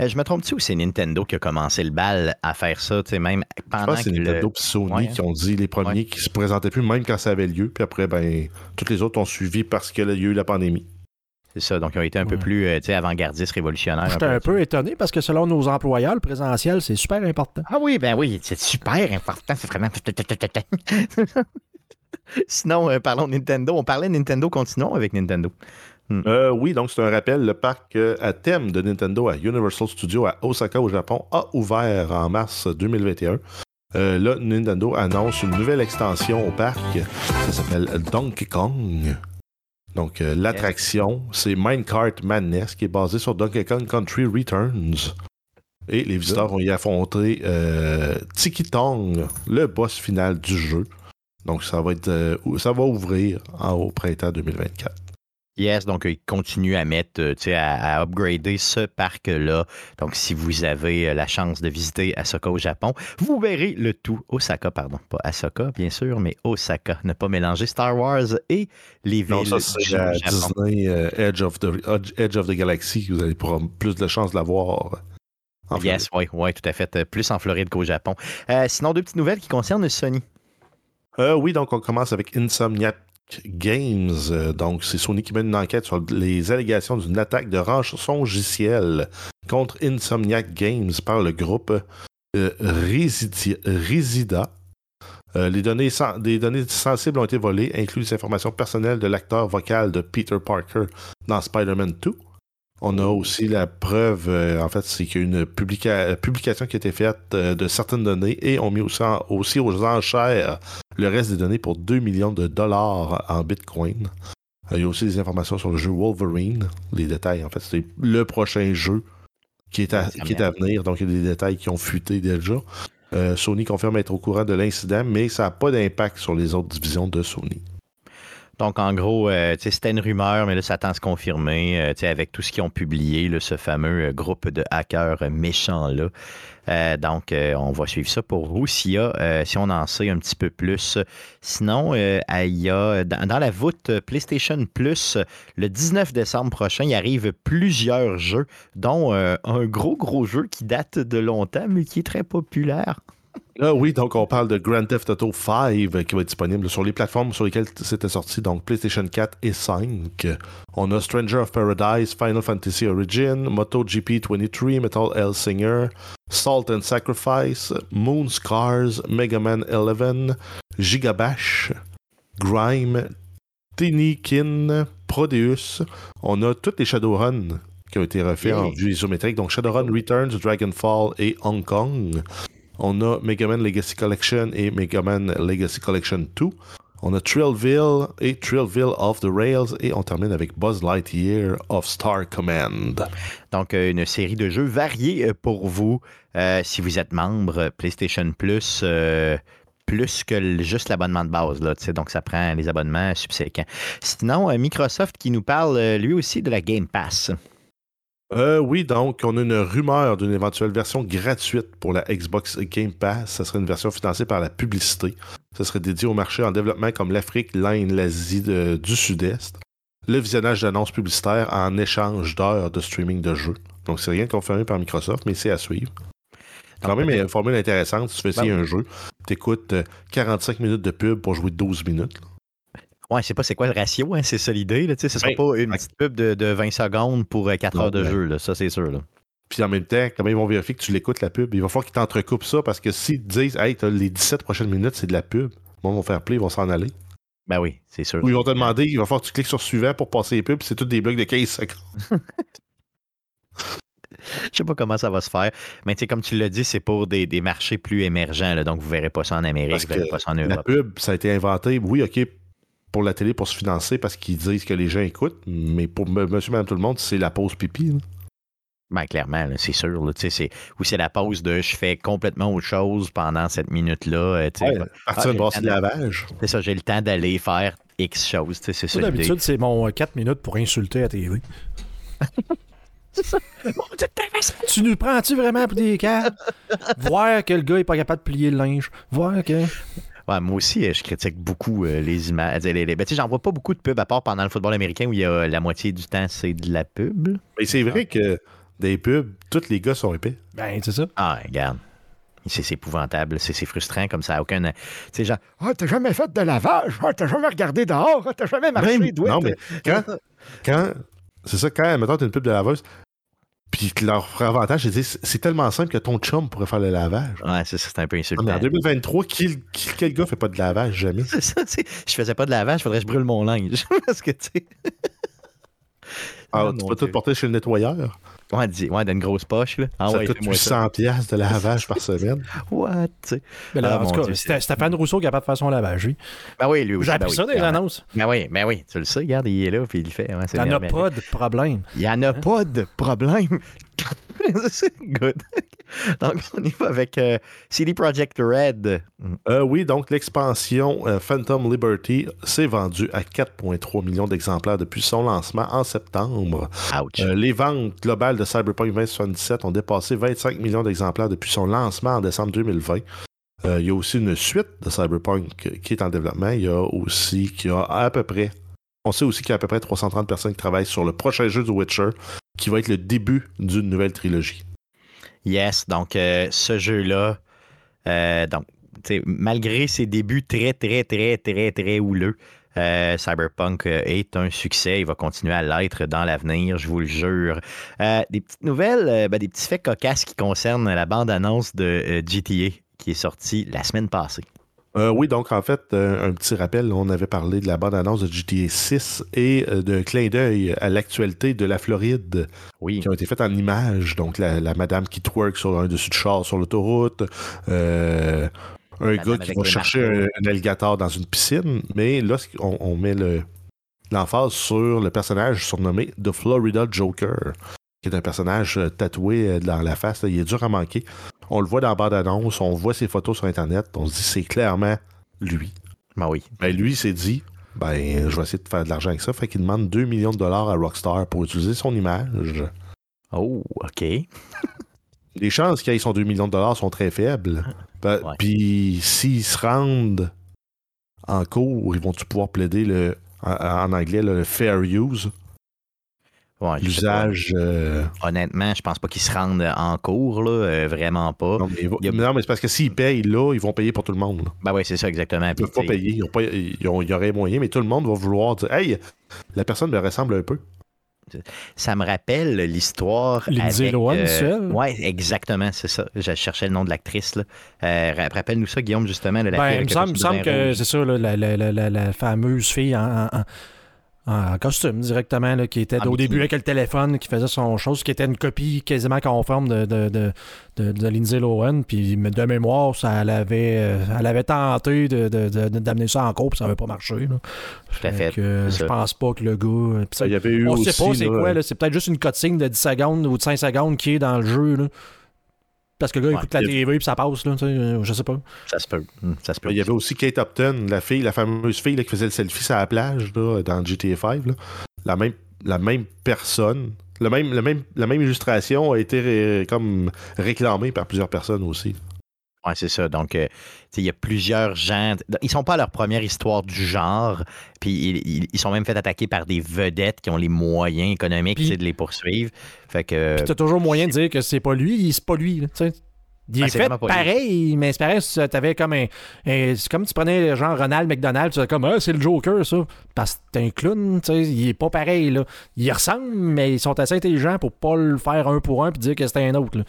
[SPEAKER 1] Euh, je me trompe-tu ou c'est Nintendo qui a commencé le bal à faire ça, tu sais, même pendant
[SPEAKER 3] Je pense que c'est Nintendo et Sony qui ont dit les premiers qui se présentaient plus, même quand ça avait lieu, puis après, ben, tous les autres ont suivi parce qu'il y a eu la pandémie.
[SPEAKER 1] C'est ça. Donc, ils ont été un peu plus euh, avant-gardistes, révolutionnaires.
[SPEAKER 2] J'étais un, peu, étonné parce que selon nos employeurs, le présentiel, c'est super important.
[SPEAKER 1] Ah oui, ben oui, c'est super important. C'est vraiment. Sinon, euh, parlons de Nintendo. On parlait de Nintendo, continuons avec Nintendo.
[SPEAKER 3] Hmm. Euh, oui, donc c'est un rappel. Le parc à thème de Nintendo à Universal Studios à Osaka, au Japon, a ouvert en mars 2021. Euh, là, Nintendo annonce une nouvelle extension au parc. Ça s'appelle Donkey Kong. Donc, euh, l'attraction, c'est Minecart Madness, qui est basée sur Donkey Kong Country Returns. Et les visiteurs vont y affronter euh, Tiki Tong, le boss final du jeu. Donc, ça va, être, euh, ça va ouvrir en, au printemps 2024.
[SPEAKER 1] Yes, donc ils continuent à mettre, euh, tu sais, à, à upgrader ce parc-là. Donc, si vous avez euh, la chance de visiter Osaka au Japon, vous verrez le tout. Osaka, pardon. Pas Osaka, bien sûr, mais Osaka. Ne pas mélanger Star Wars et les villes
[SPEAKER 3] Non, ça, c'est
[SPEAKER 1] du Japon.
[SPEAKER 3] Disney euh, Edge, of the, Edge of the Galaxy. Vous allez pour plus de chance de la voir. en
[SPEAKER 1] Yes, oui, oui, tout à fait. Euh, Plus en Floride qu'au Japon. Euh, sinon, deux petites nouvelles qui concernent Sony.
[SPEAKER 3] Euh, oui, donc on commence avec Insomniac Games. Euh, donc, c'est Sony qui mène une enquête sur les allégations d'une attaque de rançongiciel contre Insomniac Games par le groupe euh, Resida. Euh, les données, données sensibles ont été volées, incluent les informations personnelles de l'acteur vocal de Peter Parker dans Spider-Man 2. On a aussi la preuve, euh, en fait, c'est qu'il y a une publica- publication qui a été faite euh, de certaines données et on met aussi, en- aussi aux enchères le reste des données pour 2 millions de dollars en Bitcoin. Euh, Il y a aussi des informations sur le jeu Wolverine. Les détails, en fait, c'est le prochain jeu qui est à,
[SPEAKER 1] ça
[SPEAKER 3] qui est à venir. Donc, il y a des détails qui ont fuité déjà. Sony confirme être au courant de l'incident, mais ça n'a pas d'impact sur les autres divisions de Sony.
[SPEAKER 1] Donc, en gros, euh, c'était une rumeur, mais là, ça tend à se confirmer, euh, avec tout ce qu'ils ont publié, ce fameux euh, groupe de hackers méchants-là. Donc, on va suivre ça pour vous s'il y a, euh, si on en sait un petit peu plus. Sinon, il y a, dans, dans la voûte PlayStation Plus, le 19 décembre prochain, il arrive plusieurs jeux, dont un gros, gros jeu qui date de longtemps, mais qui est très populaire.
[SPEAKER 3] Là, oui, donc on parle de Grand Theft Auto 5 euh, qui va être disponible sur les plateformes sur lesquelles c'était sorti, donc PlayStation 4 et 5. On a Stranger of Paradise, Final Fantasy Origin, MotoGP 23, Metal Hellsinger, Salt and Sacrifice, Moon Scars, Mega Man 11, Gigabash, Grime, Tinikin, Prodeus. On a toutes les Shadowrun qui ont été refaits en vue isométrique. Donc Shadowrun Returns, Dragonfall et Hong Kong. On a Mega Man Legacy Collection et Mega Man Legacy Collection 2. On a Thrillville et Thrillville Off the Rails. Et on termine avec Buzz Lightyear of Star Command.
[SPEAKER 1] Donc, euh, une série de jeux variés euh, pour vous. Euh, si vous êtes membre PlayStation Plus, plus que juste l'abonnement de base. Là, donc, ça prend les abonnements subséquents. Sinon, Microsoft qui nous parle lui aussi de la Game Pass.
[SPEAKER 3] Euh, oui, donc on a une rumeur d'une éventuelle version gratuite pour la Xbox Game Pass. Ça serait une version financée par la publicité. Ça serait dédié aux marchés en développement comme l'Afrique, l'Inde, l'Asie de- du Sud-Est. Le visionnage d'annonces publicitaires en échange d'heures de streaming de jeux. Donc c'est rien confirmé par Microsoft, mais c'est à suivre. Quand même, une formule intéressante. Si tu fais essayer
[SPEAKER 1] Ben
[SPEAKER 3] un jeu, tu écoutes 45 minutes de pub pour jouer 12 minutes. là.
[SPEAKER 1] Ouais, je sais pas c'est quoi le ratio, hein, c'est ça l'idée. là, tu sais, Ce ne sera pas une petite pub de, de 20 secondes pour 4
[SPEAKER 3] Non,
[SPEAKER 1] heures de jeu, là, ça c'est sûr. là.
[SPEAKER 3] Puis en même temps, comment ils vont vérifier que tu l'écoutes la pub? Il va falloir qu'ils t'entrecoupent ça parce que s'ils te disent Hey, les 17 prochaines minutes, c'est de la pub, bon, ils vont faire play, ils vont s'en aller.
[SPEAKER 1] Ben oui, c'est sûr.
[SPEAKER 3] Ou ils vont te demander, il va falloir que tu cliques sur suivant pour passer les pubs, c'est tous des blocs de 15 secondes.
[SPEAKER 1] Je sais pas comment ça va se faire. Mais tu sais, comme tu l'as dit, c'est pour des, des marchés plus émergents. là, donc, vous verrez pas ça en Amérique,
[SPEAKER 3] Parce
[SPEAKER 1] vous verrez pas ça en
[SPEAKER 3] La
[SPEAKER 1] Europe.
[SPEAKER 3] pub, ça a été inventé, oui, OK, pour la télé, pour se financer, parce qu'ils disent que les gens écoutent, mais pour m- monsieur, madame, tout le monde, c'est la pause pipi. là.
[SPEAKER 1] Ben, clairement, là, c'est sûr. Là, tu sais, c'est, ou c'est la pause de je fais complètement autre chose pendant cette minute-là. euh, tu sais,
[SPEAKER 3] Ouais, partir
[SPEAKER 1] Ah,
[SPEAKER 3] de brasser le lavage.
[SPEAKER 1] C'est ça, j'ai le temps d'aller faire X choses. tu sais, C'est ça.
[SPEAKER 2] D'habitude, c'est mon 4 minutes pour insulter à TV. tu nous prends-tu vraiment pour des câbles? Voir que le gars est pas capable de plier le linge. Voir que.
[SPEAKER 1] Ouais, moi aussi, euh, je critique beaucoup euh, les images. Les, les- ben, tu sais, j'en vois pas beaucoup de pubs à part pendant le football américain où il y a la moitié du temps, c'est de la pub.
[SPEAKER 3] Mais c'est vrai que des pubs, tous les gars sont épais.
[SPEAKER 2] Ben, c'est ça.
[SPEAKER 1] Ah, regarde. C'est épouvantable, c'est frustrant comme ça. a Aucun. Tu sais, genre, ah, t'as jamais fait de lavage, ah, t'as jamais regardé dehors, ah, t'as jamais marché
[SPEAKER 3] Même- non, mais quand, quand c'est ça, quand, mettons, t'as une pub de laveuse, puis leur avantage, c'est c'est tellement simple que ton chum pourrait faire le lavage.
[SPEAKER 1] Ouais, c'est ça, c'est un peu
[SPEAKER 3] Non,
[SPEAKER 1] insultant.
[SPEAKER 3] mais en 2023, qui, qui- quel gars fait pas de lavage jamais?
[SPEAKER 1] C'est ça, je faisais pas de lavage, faudrait que je brûle mon linge. Parce que, tu sais.
[SPEAKER 3] Ah,
[SPEAKER 1] Ah,
[SPEAKER 3] tu peux tout porter chez le nettoyeur.
[SPEAKER 1] Ouais, dis- ouais, d'une grosse poche, là. Ah
[SPEAKER 3] ça
[SPEAKER 1] ouais,
[SPEAKER 3] coûte
[SPEAKER 1] fais-moi ça.
[SPEAKER 3] 800 pièces de lavage par semaine.
[SPEAKER 1] What?
[SPEAKER 2] Mais là,
[SPEAKER 1] Ah,
[SPEAKER 2] en tout cas, c'était Stéphane Rousseau qui est capable de faire son lavage, lui.
[SPEAKER 1] Ben oui, lui aussi.
[SPEAKER 2] J'ai
[SPEAKER 1] ben
[SPEAKER 2] appris
[SPEAKER 1] oui,
[SPEAKER 2] ça dans les
[SPEAKER 1] clairement.
[SPEAKER 2] annonces.
[SPEAKER 1] Ben oui, ben oui, tu le sais, regarde, il est là, puis il le fait. ouais,
[SPEAKER 2] Il n'y en a pas de problème.
[SPEAKER 1] Il n'y en a pas de problème. c'est good. Donc, on y va avec euh, CD Projekt Red.
[SPEAKER 3] Euh, oui, donc l'expansion euh, Phantom Liberty s'est vendue à 4,3 millions d'exemplaires depuis son lancement en septembre.
[SPEAKER 1] Ouch.
[SPEAKER 3] Euh, les ventes globales de Cyberpunk 2077 ont dépassé 25 millions d'exemplaires depuis son lancement en décembre 2020. Euh, il y a aussi une suite de Cyberpunk qui est en développement. Il y a aussi qu'il y a à peu près, on sait aussi qu'il y a à peu près 330 personnes qui travaillent sur le prochain jeu de Witcher, qui va être le début d'une nouvelle trilogie.
[SPEAKER 1] Yes, donc euh, ce jeu-là, euh, donc, malgré ses débuts très, très, très, très, très houleux, euh, Cyberpunk est un succès. Il va continuer à l'être dans l'avenir, je vous le jure. Des petites nouvelles, ben, des petits faits cocasses qui concernent la bande-annonce de GTA qui est sortie la semaine passée.
[SPEAKER 3] Euh, oui, donc en fait, euh, un petit rappel, on avait parlé de la bande-annonce de GTA 6 et euh, d'un clin d'œil à l'actualité de la Floride
[SPEAKER 1] Oui,
[SPEAKER 3] qui ont été faites en images. Donc la, la madame qui twerk sur un dessus de char sur l'autoroute, euh, un
[SPEAKER 1] Madame
[SPEAKER 3] gars qui va chercher un, alligator dans une piscine. Mais là, on, on met le- l'emphase sur le personnage surnommé The Florida Joker, qui est un personnage tatoué dans la face. il est dur à manquer. On le voit dans la bande-annonce, on voit ses photos sur Internet. On se dit c'est clairement lui.
[SPEAKER 1] ben oui.
[SPEAKER 3] Ben lui, il s'est dit, ben, je vais essayer de faire de l'argent avec ça. Fait qu'il demande 2 millions de dollars à Rockstar pour utiliser son image.
[SPEAKER 1] Oh, OK.
[SPEAKER 3] Les chances qu'il ait son 2 millions de dollars sont très faibles. Ben,
[SPEAKER 1] Ouais.
[SPEAKER 3] Puis s'ils se rendent en cours, ils vont-tu pouvoir plaider le, en, en anglais le fair use,
[SPEAKER 1] Ouais,
[SPEAKER 3] l'usage. euh,
[SPEAKER 1] Honnêtement, je pense pas qu'ils se rendent en cours, là, euh, vraiment pas.
[SPEAKER 3] non, mais,
[SPEAKER 1] a-
[SPEAKER 3] non, c'est parce que s'ils payent là, ils vont payer pour tout le monde. là.
[SPEAKER 1] Ben oui, c'est ça, exactement.
[SPEAKER 3] Ils
[SPEAKER 1] Puis,
[SPEAKER 3] peuvent pas payer. Ils, ont pas- ils ont- ils auraient moyen, mais tout le monde va vouloir dire Hey, la personne me ressemble un peu.
[SPEAKER 1] Ça me rappelle l'histoire.
[SPEAKER 2] Lindsay Lohan,
[SPEAKER 1] euh,
[SPEAKER 2] seule.
[SPEAKER 1] Ouais, exactement, c'est ça. Je cherchais le nom de l'actrice. là. Euh, ra- Rappelle-nous ça, Guillaume, justement. là, la
[SPEAKER 2] Ben,
[SPEAKER 1] fille
[SPEAKER 2] il me semble, me que c'est ça, là, la, la- la- la- la fameuse fille en, en- en costume directement, là, qui était
[SPEAKER 1] En
[SPEAKER 2] au
[SPEAKER 1] bikini.
[SPEAKER 2] début avec le téléphone, qui faisait son chose, qui était une copie quasiment conforme de, de, de, de- de Lindsay Lohan. Puis de mémoire, ça, elle, avait, euh, elle avait tenté de- de- de- de- d'amener ça en cours, puis ça n'avait pas marché. Là.
[SPEAKER 1] Tout à fait.
[SPEAKER 2] euh, je
[SPEAKER 1] ça.
[SPEAKER 2] pense pas que le gars. euh, ça-
[SPEAKER 3] Il y avait eu
[SPEAKER 2] on
[SPEAKER 3] aussi,
[SPEAKER 2] sait pas c'est
[SPEAKER 3] là,
[SPEAKER 2] quoi, là, c'est peut-être juste une cutscene de 10 secondes ou de 5 secondes qui est dans le jeu. Là. Parce que le gars
[SPEAKER 1] Ouais,
[SPEAKER 2] écoute la TV puis ça passe, là, tu sais, euh, je sais pas.
[SPEAKER 1] Ça se peut. Hum, Ça se peut.
[SPEAKER 3] Il y avait aussi Kate Upton, la fille, la fameuse fille là, qui faisait le selfie sur la plage là, dans GTA 5. là. La, même, la même personne, le même, le même, la même illustration a été ré- comme réclamée par plusieurs personnes aussi.
[SPEAKER 1] Ouais, c'est ça. Donc, euh, tu sais, il y a plusieurs gens. Ils sont pas à leur première histoire du genre. Puis, ils, ils- sont même fait attaquer par des vedettes qui ont les moyens économiques de les poursuivre. Fait que.
[SPEAKER 2] Puis t'as toujours moyen de dire que c'est pas lui, c'est pas lui. Il
[SPEAKER 1] Ah,
[SPEAKER 2] est
[SPEAKER 1] c'est
[SPEAKER 2] fait pareil, mais c'est pareil, si t'avais comme un, un- C'est comme tu prenais genre Ronald McDonald, tu comme Ah, c'est le Joker, ça. Parce que t'es un clown, tu sais, il est pas pareil, là. Il ressemble, mais ils sont assez intelligents pour pas le faire un pour un puis dire que c'était un autre, là.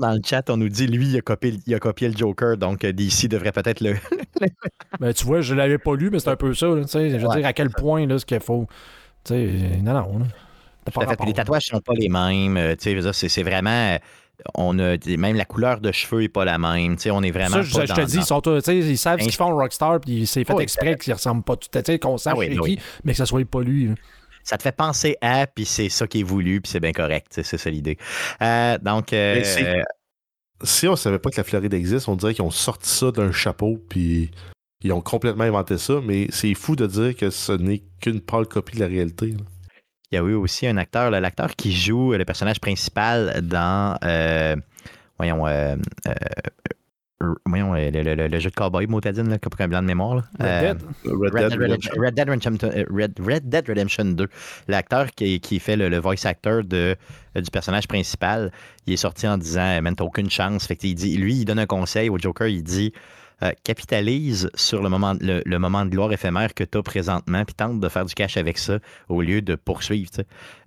[SPEAKER 1] Dans le chat, on nous dit lui, il a copié, il a copié le Joker. Donc, euh, DC devrait peut-être le.
[SPEAKER 2] Ben, tu vois, je l'avais pas lu, mais c'est un peu ça, là, tu sais. Je veux
[SPEAKER 1] Ouais.
[SPEAKER 2] dire, à quel point, là, ce qu'il faut. Tu sais, non, non, là.
[SPEAKER 1] Fait.
[SPEAKER 2] Rapport,
[SPEAKER 1] les tatouages sont pas les mêmes. euh, c'est c'est vraiment. Euh, On a même la couleur de cheveux est pas la même. Tu sais, on est vraiment.
[SPEAKER 2] Ça, je,
[SPEAKER 1] pas
[SPEAKER 2] je te dis, ils, sont, tous- tu sais, ils savent ce qu'ils font Rockstar, puis c'est fait
[SPEAKER 1] Oui,
[SPEAKER 2] exprès qu'ils ressemblent pas tout à fait, qu'on sache
[SPEAKER 1] Ah oui,
[SPEAKER 2] qui, mais que ça soit pas lui. là.
[SPEAKER 1] Ça te fait penser à, puis c'est ça qui est voulu, puis c'est bien correct. C'est ça l'idée. Euh, donc, euh,
[SPEAKER 3] Mais c'est- Si on savait pas que la Floride existe, on dirait qu'ils ont sorti ça d'un chapeau, puis ils ont complètement inventé ça, mais c'est fou de dire que ce n'est qu'une pâle copie de la réalité. là.
[SPEAKER 1] Il y a eu aussi un acteur, l'acteur qui joue le personnage principal dans. euh, voyons. euh, euh, voyons, le, le- le- le jeu de cowboy, Motadine, pour un blanc de mémoire. là.
[SPEAKER 2] Red Dead.
[SPEAKER 3] Red,
[SPEAKER 1] Red
[SPEAKER 3] Dead
[SPEAKER 1] Dead,
[SPEAKER 3] Redemption.
[SPEAKER 1] Redemption, Red Dead Redemption, euh, Red- Red Dead Redemption 2. L'acteur qui, qui fait le, le voice actor de, du personnage principal, il est sorti en disant Man, t'as aucune chance. Fait qu'il dit, lui, il donne un conseil au Joker, il dit euh, capitalise sur le moment, le, le moment de gloire éphémère que tu as présentement, puis tente de faire du cash avec ça au lieu de poursuivre.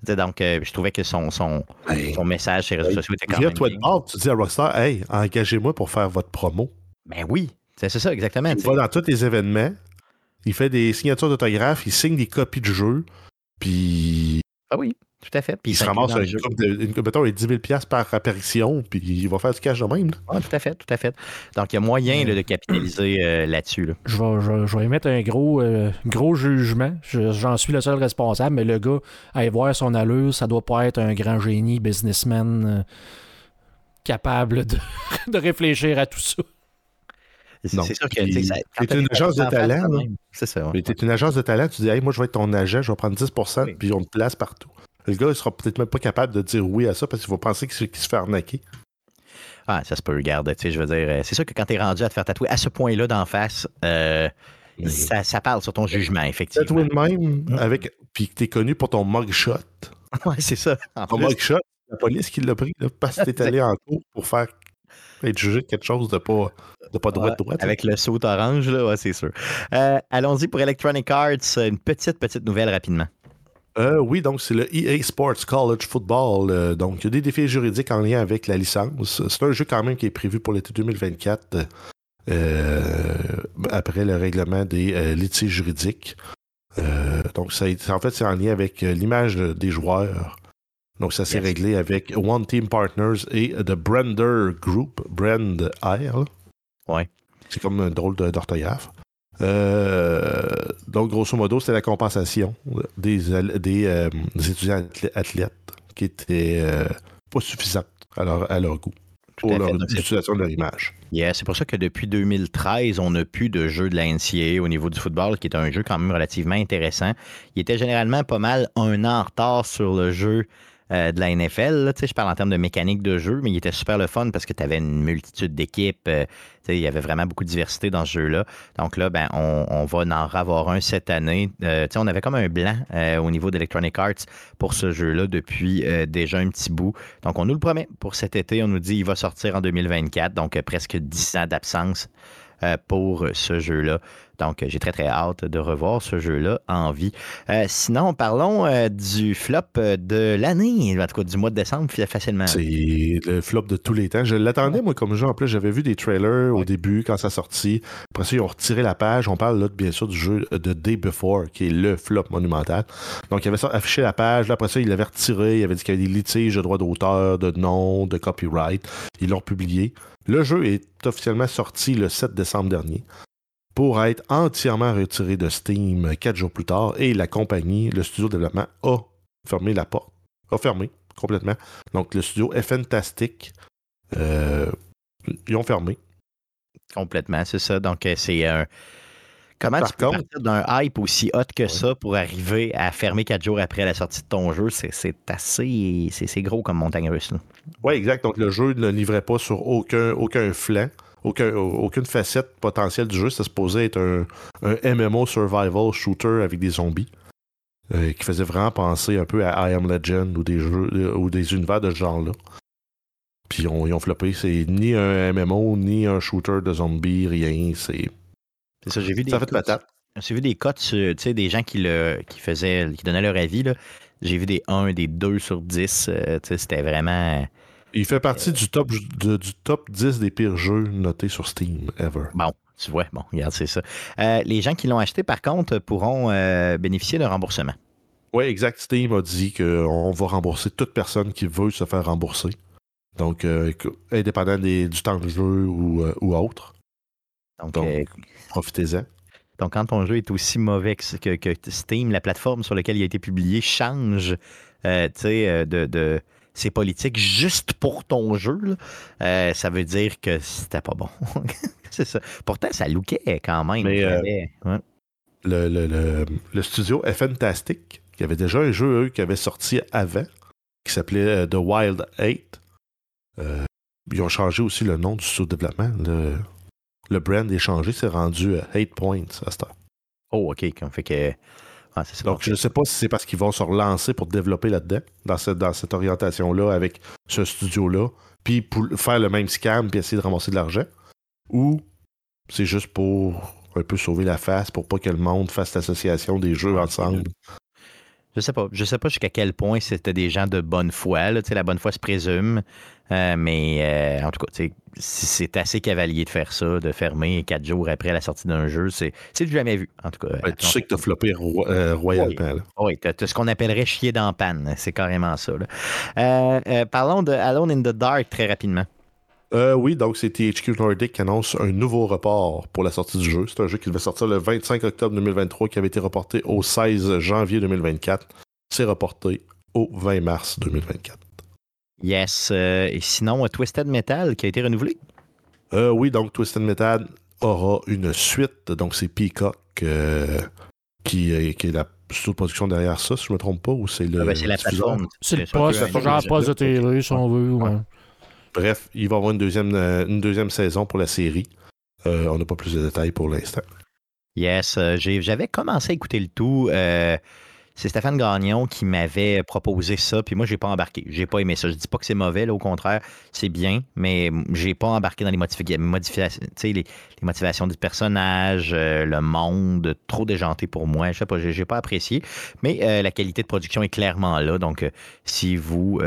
[SPEAKER 1] Donc, euh, je trouvais que son, son,
[SPEAKER 3] Hey,
[SPEAKER 1] son message sur les réseaux sociaux était quand même.
[SPEAKER 3] toi de tu dis à Rockstar, hey, engagez-moi pour faire votre promo.
[SPEAKER 1] Ben oui, c'est ça, exactement.
[SPEAKER 3] Il va dans tous les événements, il fait des signatures d'autographes, il signe des copies de jeux, puis
[SPEAKER 1] Ah oui, tout à fait. Puis
[SPEAKER 3] Il se ramasse une
[SPEAKER 1] jeu.
[SPEAKER 3] coupe de, une, mettons, 10 000 par apparition, puis il va faire du cash de même. là.
[SPEAKER 1] Ah, tout à fait, tout à fait. Donc, il y a moyen là, de capitaliser euh, là-dessus. là.
[SPEAKER 2] Je vais, je, vais- je vais émettre un gros, euh, gros jugement. Je- J'en suis le seul responsable, mais le gars, à y voir son allure, ça doit pas être un grand génie businessman euh, capable de, de réfléchir à tout ça.
[SPEAKER 1] C'est sûr que
[SPEAKER 3] Puis,
[SPEAKER 1] tu sais, ça- quand
[SPEAKER 3] c'est
[SPEAKER 1] t'as
[SPEAKER 3] une agence de talent,
[SPEAKER 1] C'est ça. ouais.
[SPEAKER 3] Mais t'es une agence de talent, tu dis, hey, moi, je vais être ton agent, je vais prendre 10
[SPEAKER 1] Oui.
[SPEAKER 3] puis on te place partout. Le gars, il sera peut-être même pas capable de dire oui à ça parce qu'il va penser qu'il se, fait arnaquer.
[SPEAKER 1] Ah, ça se peut, regarde. Tu sais, je veux dire, euh, c'est sûr que quand t'es rendu à te faire tatouer à ce point-là d'en face, euh, ça, ça parle sur ton jugement, effectivement.
[SPEAKER 3] Tatoué de même, avec, puis que t'es connu pour ton mugshot.
[SPEAKER 1] Ouais, c'est ça. En
[SPEAKER 3] Ton
[SPEAKER 1] plus,
[SPEAKER 3] mugshot, la police qui l'a pris, là, parce que t'es allé en cours pour faire être jugé de quelque chose de pas, de pas droit
[SPEAKER 1] Ouais,
[SPEAKER 3] droit.
[SPEAKER 1] avec le saut orange, là, ouais, c'est sûr. Euh, Allons-y pour Electronic Arts. Une petite, petite nouvelle rapidement.
[SPEAKER 3] Euh, oui, donc c'est le EA Sports College Football. Euh, donc, il y a des défis juridiques en lien avec la licence. C'est un jeu quand même qui est prévu pour l'été 2024 euh, après le règlement des litiges juridiques. Donc, ça, en fait, c'est en lien avec l'image de- des joueurs. Donc, ça s'est
[SPEAKER 1] Yes.
[SPEAKER 3] réglé avec One Team Partners et The Brender Group, Brand Air.
[SPEAKER 1] Ouais.
[SPEAKER 3] C'est comme un drôle d'orthographe. Euh, donc, grosso modo, c'était la compensation des, euh, des étudiants athlè- athlètes qui étaient euh, pas suffisantes à leur, à leur goût
[SPEAKER 1] Tout
[SPEAKER 3] pour
[SPEAKER 1] à
[SPEAKER 3] leur
[SPEAKER 1] fait. Donc, c'est-
[SPEAKER 3] utilisation de leur image.
[SPEAKER 1] Yeah, c'est pour ça que depuis 2013, on n'a plus de jeu de la NCAA au niveau du football, qui est un jeu quand même relativement intéressant. Il était généralement pas mal un an en retard sur le jeu euh, de la NFL. Je parle en termes de mécanique de jeu, mais il était super le fun parce que tu avais une multitude d'équipes. euh, il y avait vraiment beaucoup de diversité dans ce jeu-là. Donc là, ben, on, on va en avoir un cette année. Euh, on avait comme un blanc au niveau d'Electronic Arts pour ce jeu-là depuis déjà un petit bout. Donc, on nous le promet pour cet été. On nous dit qu'il va sortir en 2024, donc presque 10 ans d'absence pour ce jeu-là. Donc, j'ai très, très hâte de revoir ce jeu-là en vie. Euh, sinon, parlons euh, du flop euh, de l'année, en tout cas du mois de décembre, facilement.
[SPEAKER 3] C'est le flop de tous les temps. Je l'attendais, moi, comme jeu. En plus, j'avais vu des trailers au début quand ça sortit. Après ça, ils ont retiré la page. On parle là, bien sûr, du jeu de Day Before, qui est le flop monumental. Donc, il avait affiché la page. Là, après ça, il l'avait retiré. Il avait dit qu'il y avait des litiges de droits d'auteur, de nom, de copyright. Ils l'ont publié. Le jeu est officiellement sorti le 7 décembre dernier pour être entièrement retiré de Steam quatre jours plus tard. Et la compagnie, le studio de développement, a fermé la porte. A fermé complètement. Donc, le studio est fantastique. Euh, ils ont fermé.
[SPEAKER 1] Complètement, c'est ça. Donc, euh, c'est un. Comment
[SPEAKER 3] Par
[SPEAKER 1] tu peux
[SPEAKER 3] contre-
[SPEAKER 1] partir d'un hype aussi hot que ça pour arriver à fermer quatre jours après la sortie de ton jeu? C'est assez. C'est gros comme montagne russe.
[SPEAKER 3] Oui, exact. Donc, le jeu ne livrait pas sur aucun, aucun flanc, aucun- aucune facette potentielle du jeu. Ça se posait être un, un MMO survival shooter avec des zombies. euh, qui faisait vraiment penser un peu à I Am Legend ou des jeux euh, ou des univers de ce genre-là. Puis ils ont, ils ont floppé. C'est ni un MMO, ni un shooter de zombies, rien. C'est
[SPEAKER 1] C'est ça, j'ai vu des.
[SPEAKER 3] ça fait de
[SPEAKER 1] cotes-
[SPEAKER 3] patate.
[SPEAKER 1] J'ai vu des cotes, tu sais, des gens qui, le, qui faisaient, qui donnaient leur avis. là. J'ai vu des 1, des 2 sur 10. euh, C'était vraiment.
[SPEAKER 3] Il fait partie du top, de- du top 10 des pires jeux notés sur Steam ever.
[SPEAKER 1] Bon, tu vois, bon, regarde, c'est ça. Euh, les gens qui l'ont acheté, par contre, pourront euh, bénéficier d'un remboursement.
[SPEAKER 3] Oui, exact. Steam a dit qu'on va rembourser toute personne qui veut se faire rembourser. Donc, euh, indépendant des- du temps de jeu ou, euh, ou autre,
[SPEAKER 1] Donc,
[SPEAKER 3] Donc, profitez-en.
[SPEAKER 1] donc, quand ton jeu est aussi mauvais que, Steam, la plateforme sur laquelle il a été publié, change tu sais, de, de ses politiques juste pour ton jeu, là, euh, ça veut dire que c'était pas bon. c'est ça. Pourtant, ça lookait quand même.
[SPEAKER 3] Mais, euh,
[SPEAKER 1] ouais.
[SPEAKER 3] Le, le- le- le studio est fantastique. Il y avait déjà un jeu, eux, qui avait sorti avant, qui s'appelait euh, The Wild 8. Euh, ils ont changé aussi le nom du studio de développement. Le, le brand est changé, c'est rendu 8 Points à cette heure.
[SPEAKER 1] Oh, OK. Fait que. Ah, ça.
[SPEAKER 3] Donc, je ne sais pas si c'est parce qu'ils vont se relancer pour développer là-dedans, dans cette, dans cette orientation-là, avec ce studio-là, puis pour faire le même scam, puis essayer de ramasser de l'argent, ou c'est juste pour un peu sauver la face, pour pas que le monde fasse l'association des jeux ensemble.
[SPEAKER 1] Je sais pas. Je sais pas jusqu'à quel point c'était des gens de bonne foi. Là. Tu La bonne foi se présume. Euh, mais euh, en tout cas, tu c'est assez cavalier de faire ça, de fermer quatre jours après la sortie d'un jeu. C'est c'est du jamais vu, en tout cas.
[SPEAKER 3] Ben, tu sais que t'as floppé ro- euh, royalement.
[SPEAKER 1] Oui, t'as t'as ce qu'on appellerait chier dans panne. C'est carrément ça. là. Euh, euh, parlons de Alone in the Dark très rapidement.
[SPEAKER 3] Euh, oui, donc c'est THQ Nordic qui annonce un nouveau report pour la sortie du jeu. C'est un jeu qui devait sortir le 25 octobre 2023 qui avait été reporté au 16 janvier 2024. C'est reporté au 20 mars 2024.
[SPEAKER 1] Yes. euh, et sinon, euh, Twisted Metal qui a été renouvelé.
[SPEAKER 3] Euh, oui, donc Twisted Metal aura une suite. Donc c'est Peacock euh, qui, est- qui est la sous-production derrière ça, si je ne me trompe pas, ou c'est le.
[SPEAKER 1] Ah ben, c'est la plateforme.
[SPEAKER 2] C'est le
[SPEAKER 1] ça,
[SPEAKER 2] poste,
[SPEAKER 1] c'est
[SPEAKER 2] genre poste de télé, si on veut. ouais.
[SPEAKER 3] Bref, il va y avoir une deuxième, euh, une deuxième saison pour la série. Euh, on n'a pas plus de détails pour l'instant.
[SPEAKER 1] Yes, euh, j'avais commencé à écouter le tout. c'est Stéphane Gagnon qui m'avait proposé ça, puis moi, j'ai pas embarqué. J'ai pas aimé ça. Je dis pas que c'est mauvais, au contraire, c'est bien, mais j'ai pas embarqué dans les, modifi- modifications, les, motivations du personnage, le monde, trop déjanté pour moi. Je sais pas, j'ai pas apprécié, mais la qualité de production est clairement là. Donc, si vous.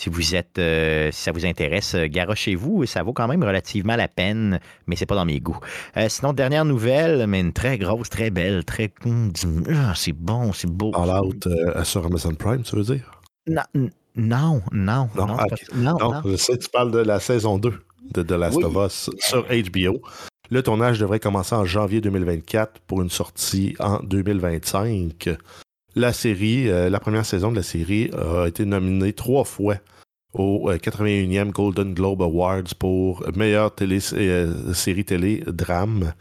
[SPEAKER 1] Si vous êtes, euh, si ça vous intéresse, euh, garochez-vous. Ça vaut quand même relativement la peine, mais c'est pas dans mes goûts. Euh, sinon, dernière nouvelle, mais une très grosse, très belle, très. Hum, ah, c'est bon, c'est beau.
[SPEAKER 3] Fallout euh, sur Amazon Prime, tu veux dire?
[SPEAKER 1] Non, non, non,
[SPEAKER 3] Non,
[SPEAKER 1] non, c'est pas- non,
[SPEAKER 3] Non,
[SPEAKER 1] non.
[SPEAKER 3] je sais, tu parles de la saison 2 de The Last
[SPEAKER 1] Oui.
[SPEAKER 3] of Us sur HBO. Le tournage devrait commencer en janvier 2024 pour une sortie en 2025. La série, euh, la première saison de la série a été nominée trois fois au euh, 81e Golden Globe Awards pour meilleure euh, série télé drame,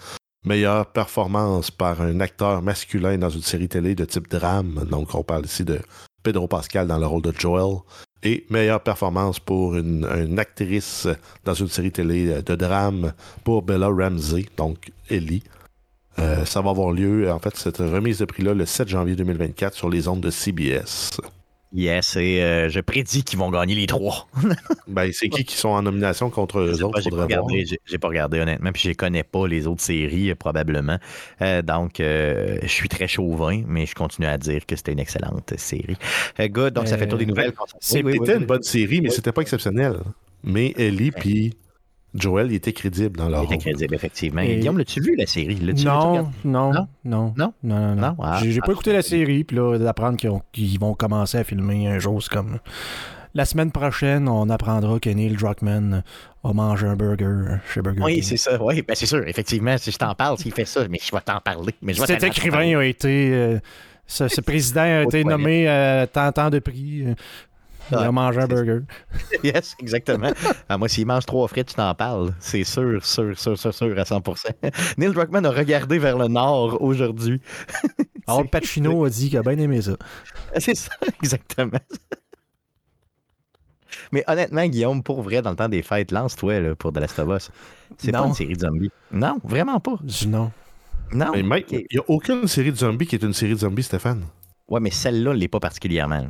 [SPEAKER 3] meilleure performance par un acteur masculin dans une série télé de type drame. Donc, on parle ici de Pedro Pascal dans le rôle de Joel et meilleure performance pour une, une actrice dans une série télé de drame pour Bella Ramsey, donc Ellie. Euh, ça va avoir lieu, en fait, cette remise de prix-là le 7 janvier 2024 sur les ondes de CBS.
[SPEAKER 1] Yes, et euh, je prédis qu'ils vont gagner les trois.
[SPEAKER 3] Ben, c'est qui qui sont en nomination contre eux autres?
[SPEAKER 1] J'ai pas, regardé, pas regardé honnêtement, puis je connais pas les autres séries euh, probablement. Euh, donc, euh, je suis très chauvin, mais je continue à dire que c'était une excellente série. Euh, good, donc ça fait tour des nouvelles. Oui, oui,
[SPEAKER 3] C'était
[SPEAKER 1] oui,
[SPEAKER 3] une bonne série, mais c'était pas exceptionnel. Mais Ellie puis Joel, ils étaient crédibles dans leur
[SPEAKER 1] Il était crédible, effectivement.
[SPEAKER 2] Et-
[SPEAKER 1] Guillaume, l'as-tu vu la série?
[SPEAKER 2] Non, non,
[SPEAKER 1] Non?
[SPEAKER 2] non,
[SPEAKER 1] Non?
[SPEAKER 2] non, non,
[SPEAKER 1] Non? Ah,
[SPEAKER 2] J'ai
[SPEAKER 1] ah,
[SPEAKER 2] pas écouté la série, puis là, d'apprendre qu'ils ont- qu'ils vont commencer à filmer un jour, c'est comme... La semaine prochaine, on apprendra que Neil Druckmann a mangé un burger chez Burger
[SPEAKER 1] Oui,
[SPEAKER 2] King.
[SPEAKER 1] c'est ça. Oui, ben c'est sûr. Effectivement, si je t'en parle, s'il fait ça, mais je vais t'en parler. Mais je vais
[SPEAKER 2] Cet écrivain a été... euh, ce, ce président a été nommé euh, tant, tant de prix. Il
[SPEAKER 1] Ouais,
[SPEAKER 2] a mangé un burger.
[SPEAKER 1] Yes, exactement. Ah, moi, s'il mange trois frites, tu t'en parles. C'est sûr, sûr, sûr, sûr, sûr, à 100%. Neil Druckmann a regardé vers le nord aujourd'hui.
[SPEAKER 2] Alors, Pacino a dit qu'il a bien aimé ça.
[SPEAKER 1] C'est ça, exactement. Mais honnêtement, Guillaume, pour vrai, dans le temps des fêtes, lance-toi là, pour The Last of Us. C'est pas une série de zombies. Non, vraiment pas.
[SPEAKER 2] Je dis non.
[SPEAKER 1] Non.
[SPEAKER 3] Mais Mike, il n'y a aucune série de zombies qui est une série de zombies, Stéphane.
[SPEAKER 1] Ouais, mais celle-là, elle l'est pas particulièrement.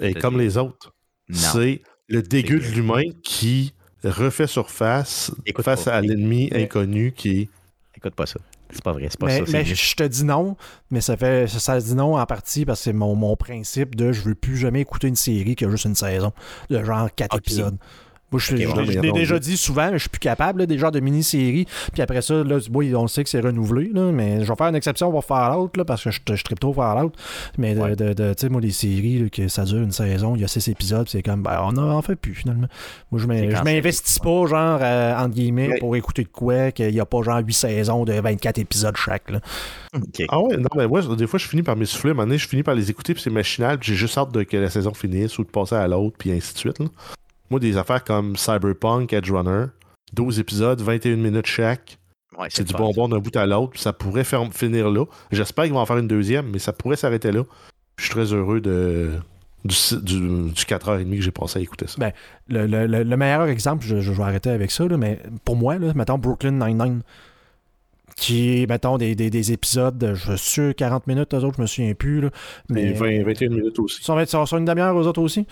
[SPEAKER 3] Et comme les autres. C'est le dégueu de l'humain qui refait surface
[SPEAKER 1] Écoute
[SPEAKER 3] face
[SPEAKER 1] pas.
[SPEAKER 3] à l'ennemi inconnu qui est.
[SPEAKER 1] Écoute pas ça. C'est pas vrai, c'est pas
[SPEAKER 2] Mais,
[SPEAKER 1] ça.
[SPEAKER 2] mais je te dis non, mais ça fait ça, ça dit non en partie parce que c'est mon, mon principe de je veux plus jamais écouter une série qui a juste une saison, de genre quatre épisodes. Moi, je,
[SPEAKER 1] Ok,
[SPEAKER 2] je-
[SPEAKER 1] bon,
[SPEAKER 2] je
[SPEAKER 3] mais
[SPEAKER 2] l'ai déjà dit souvent, mais je suis plus capable, là, des genres de mini-séries. Puis après ça, là, on sait que c'est renouvelé, là, mais je vais faire une exception pour Fallout, là, parce que je, je tripe trop Fallout. Mais de,
[SPEAKER 1] Ouais.
[SPEAKER 2] de, de- tu sais, moi, les séries, là, que ça dure une saison, il y a six épisodes, puis c'est comme, ben, on en fait plus, finalement. Moi, je m'investis pas, genre, euh, entre guillemets,
[SPEAKER 3] Mais-
[SPEAKER 2] pour écouter de quoi, qu'il n'y a pas, genre, huit saisons de 24 épisodes chaque, là.
[SPEAKER 3] Ah ouais, non, mais moi, des fois, je finis par m'essouffler. À un moment donné, je finis par les écouter, puis c'est machinal, puis j'ai juste hâte de que la saison finisse ou de passer à l'autre, puis ainsi de suite. là. Moi, des affaires comme Cyberpunk, Edge Runner, 12 épisodes, 21 minutes chaque.
[SPEAKER 1] Ouais,
[SPEAKER 3] C'est du bonbon d'un bout à l'autre, ça pourrait faire- finir là. J'espère qu'ils vont en faire une deuxième, mais ça pourrait s'arrêter là. Je suis très heureux de, du, du, du 4h30 que j'ai passé à écouter ça.
[SPEAKER 2] Ben, le, le- le- le meilleur exemple, je, je vais arrêter avec ça, là, mais pour moi, là, mettons Brooklyn Nine-Nine, qui est, mettons, des, des- des épisodes de, je suis sûr, 40 minutes, eux autres, je me souviens plus, là, mais
[SPEAKER 3] Et 20, 21 minutes aussi.
[SPEAKER 2] ils sont sur une demi-heure, eux autres aussi.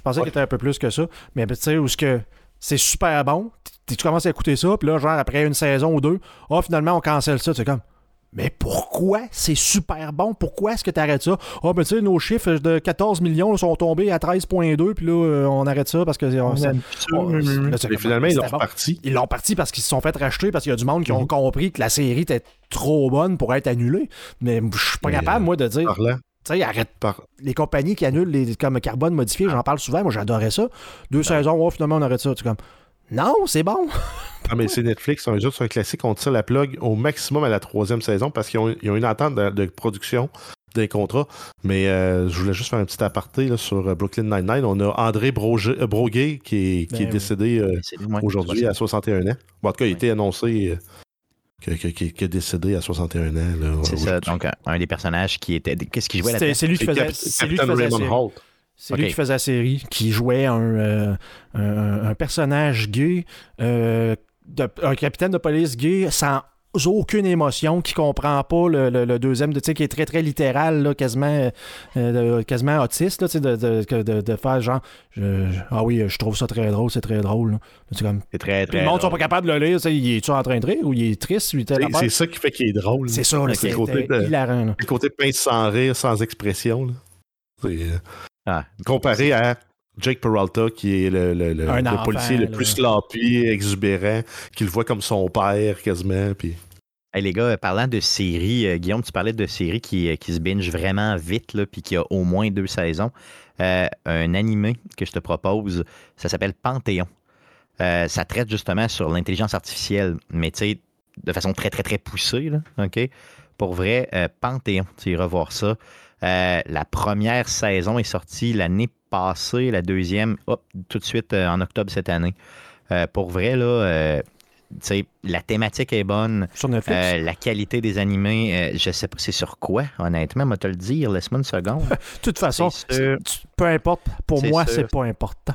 [SPEAKER 2] Je pensais
[SPEAKER 3] Ouais.
[SPEAKER 2] qu'ils étaient un peu plus que ça, mais ben, tu sais, où ce que c'est super bon, tu commences à écouter ça, puis là, genre, après une saison ou deux, oh, finalement, on cancelle ça, c'est comme, Mais pourquoi c'est super bon? Pourquoi est-ce que tu arrêtes ça? Ah, ben tu sais, nos chiffres de 14 millions là, sont tombés à 13,2, puis là, euh, on arrête ça parce que. on- on- là, comme-
[SPEAKER 3] finalement, ils l'ont
[SPEAKER 2] bon.
[SPEAKER 3] reparti.
[SPEAKER 2] Ils l'ont parti parce qu'ils se sont fait racheter, parce qu'il y a du monde qui ont
[SPEAKER 3] Mhm.
[SPEAKER 2] compris que la série était trop bonne pour être annulée. Mais je suis pas
[SPEAKER 3] Mais,
[SPEAKER 2] capable, moi, de dire,
[SPEAKER 3] Parlant,
[SPEAKER 2] tu sais, arrête.
[SPEAKER 3] par...
[SPEAKER 2] Les compagnies qui annulent les, comme carbone modifié,
[SPEAKER 3] Ah.
[SPEAKER 2] j'en parle souvent, moi j'adorais ça. Deux saisons, oh, finalement on arrête ça. Tu es comme, non, c'est bon.
[SPEAKER 3] Ah, mais c'est Netflix, c'est un classique. On tire la plug au maximum à la troisième saison parce qu'ils ont, ils ont une attente de, de production des contrats. Mais euh, je voulais juste faire un petit aparté là, sur euh, Brooklyn Nine-Nine. On a André Broge- euh, Broguet qui est, qui
[SPEAKER 2] Ben
[SPEAKER 3] est
[SPEAKER 2] oui.
[SPEAKER 3] décédé euh, aujourd'hui à 61 ans. Bon, en tout cas, il a été annoncé qu'il est décédé à 61 ans.
[SPEAKER 1] C'est ça. Donc, un, un des personnages qui était. Qu'est-ce qu'il jouait là-dedans?
[SPEAKER 2] C'est lui qui faisait, c'est lui qui faisait. C'est lui qui faisait la série, qui jouait un, euh, un, un personnage gay, euh, de- un capitaine de police gay sans aucune émotion, qui comprend pas le, le- le deuxième, de- tu sais, qui est très très littéral, là, quasiment, euh, de- quasiment autiste, là, tu sais, de, de, de- de faire genre, je- je- ah oui, je trouve ça très drôle, c'est très drôle. là. C'est comme,
[SPEAKER 1] C'est très,
[SPEAKER 2] puis
[SPEAKER 1] très.
[SPEAKER 2] le monde sont pas capables de le lire, il est-tu en train de rire ou il est triste,
[SPEAKER 3] C'est- ça qui fait qu'il est drôle.
[SPEAKER 2] C'est ça, là,
[SPEAKER 3] C'est le côté de-
[SPEAKER 2] hilarant. là.
[SPEAKER 3] Le côté pince sans rire, sans expression. là. Euh,
[SPEAKER 1] Ah,
[SPEAKER 3] comparé à Jake Peralta, qui est le, le- le-
[SPEAKER 2] Un
[SPEAKER 3] le
[SPEAKER 2] enfant,
[SPEAKER 3] policier le plus sloppy, exubérant, qui le voit comme son père quasiment. Puis...
[SPEAKER 1] Hey, les gars, euh, parlant de séries, euh, Guillaume, tu parlais de séries qui, euh, qui se binge vraiment vite, là, puis qui a au moins deux saisons. Euh, un animé que je te propose, ça s'appelle Panthéon. Euh, ça traite justement sur l'intelligence artificielle, mais tu sais, de façon très, très, très poussée, là, OK? Pour vrai, euh, Panthéon, tu iras voir ça. Euh, la première saison est sortie l'année passée, la deuxième, hop, tout de suite euh, en octobre cette année. Euh, pour vrai, là, tu sais, la thématique est bonne.
[SPEAKER 2] Sur Netflix?
[SPEAKER 1] La qualité des animés, je sais pas c'est sur quoi, honnêtement, moi te le dire, laisse-moi une seconde.
[SPEAKER 2] de toute façon, peu importe, pour moi, c'est pas important.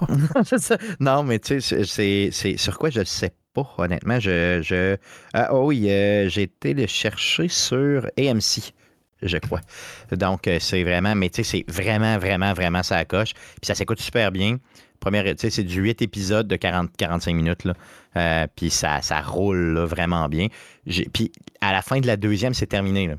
[SPEAKER 1] Non, mais tu sais, c'est- sur quoi je ne sais pas, honnêtement. Je, je... Ah, oh oui, euh, j'ai été le chercher sur AMC, je crois. Donc, euh, c'est vraiment, mais tu sais, c'est vraiment, vraiment, vraiment ça coche. Puis ça s'écoute super bien. Première, tu sais, c'est du 8 épisodes de 40-45 minutes, là. Euh, puis ça, ça roule vraiment bien. Puis à la fin de la deuxième, c'est terminé, là.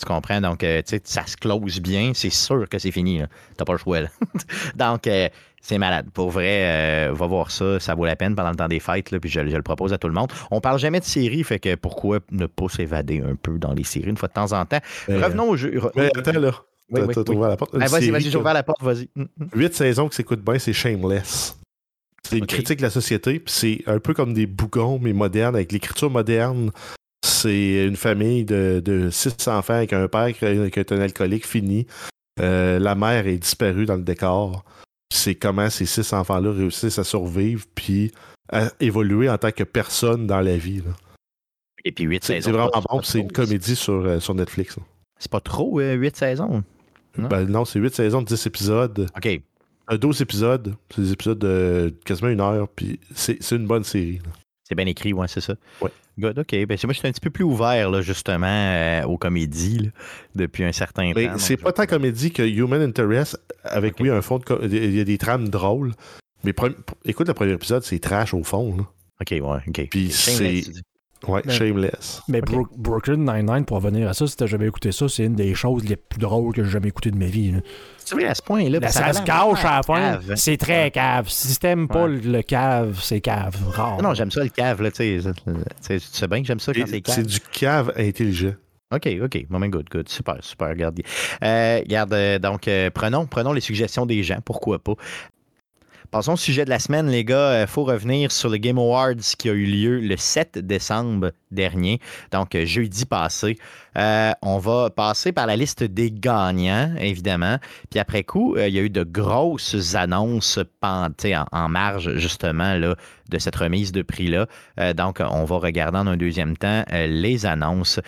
[SPEAKER 1] Tu comprends? Donc, euh, tu sais, ça se close bien. C'est sûr que c'est fini. là. T'as pas le choix. là. Donc, euh, c'est malade. Pour vrai, euh, va voir ça. Ça vaut la peine pendant le temps des fêtes. Là, puis je, je le propose à tout le monde. On parle jamais de séries, fait que pourquoi ne pas s'évader un peu dans les séries une fois de temps en temps?
[SPEAKER 3] Mais,
[SPEAKER 1] Revenons au jeu.
[SPEAKER 3] Mais attends, là.
[SPEAKER 1] Oui,
[SPEAKER 3] T'as
[SPEAKER 1] oui,
[SPEAKER 3] à la porte.
[SPEAKER 1] Ah, vas-y, vas-y, j'ai ouvert la porte, vas-y.
[SPEAKER 3] Huit saisons qui s'écoutent bien, c'est Shameless. C'est une critique de la société, puis c'est un peu comme des bougons, mais modernes, avec l'écriture moderne. C'est une famille de, de six enfants avec un père qui, qui est un alcoolique fini. Euh, la mère est disparue dans le décor. Puis C'est comment ces six enfants-là réussissent à survivre puis à évoluer en tant que personne dans la vie. là.
[SPEAKER 1] Et puis 8
[SPEAKER 3] C'est
[SPEAKER 1] saisons.
[SPEAKER 3] c'est vraiment
[SPEAKER 1] pas-
[SPEAKER 3] bon, c'est une comédie sur, euh, sur Netflix. là.
[SPEAKER 1] C'est pas trop, 8 saisons. Non?
[SPEAKER 3] Ben non, c'est huit saisons, 10 épisodes.
[SPEAKER 1] OK.
[SPEAKER 3] Euh, 12 épisodes. C'est des épisodes de quasiment une heure, puis c'est c'est une bonne série. là.
[SPEAKER 1] C'est bien écrit, ouais, c'est ça.
[SPEAKER 3] Ouais.
[SPEAKER 1] Good, OK. Ben, c'est- moi, je suis un petit peu plus ouvert, là, justement, euh, aux comédies, là, depuis un certain
[SPEAKER 3] Mais
[SPEAKER 1] temps.
[SPEAKER 3] c'est pas tant comédie que Human Interest, avec oui, un fond de. Il y a des trames drôles. Mais écoute le premier épisode, c'est trash au fond. là.
[SPEAKER 1] OK, ouais, OK.
[SPEAKER 3] Puis c'est-. Ouais,
[SPEAKER 2] Mais-
[SPEAKER 3] Shameless.
[SPEAKER 2] Mais
[SPEAKER 1] Ok.
[SPEAKER 2] Bro- Brooklyn Nine-Nine, pour revenir à ça, si t'as jamais écouté ça, c'est une des choses les plus drôles que j'ai jamais écoutées de ma vie. là.
[SPEAKER 1] C'est vrai, à ce point-là.
[SPEAKER 2] Ça se cache à la fin.
[SPEAKER 1] cave.
[SPEAKER 2] C'est très cave. Si t'aimes pas
[SPEAKER 1] Ouais.
[SPEAKER 2] le cave, c'est cave. Rare.
[SPEAKER 1] Non, j'aime ça, le cave, là, tu sais. Tu sais, tu sais bien que j'aime ça quand c'est cave.
[SPEAKER 3] C'est du cave intelligent.
[SPEAKER 1] OK, OK. Moment good, good. Super, super. Regarde. Euh, regarde, euh, donc, euh, prenons, prenons les suggestions des gens. Pourquoi pas? Passons au sujet de la semaine, les gars. Il faut revenir sur le Game Awards qui a eu lieu le 7 décembre dernier, donc euh, jeudi passé. Euh, on va passer par la liste des gagnants, évidemment. Puis après coup, euh, il y a eu de grosses annonces en, en marge, justement, là, de cette remise de prix-là. Euh, donc, on va regarder en un deuxième temps les annonces.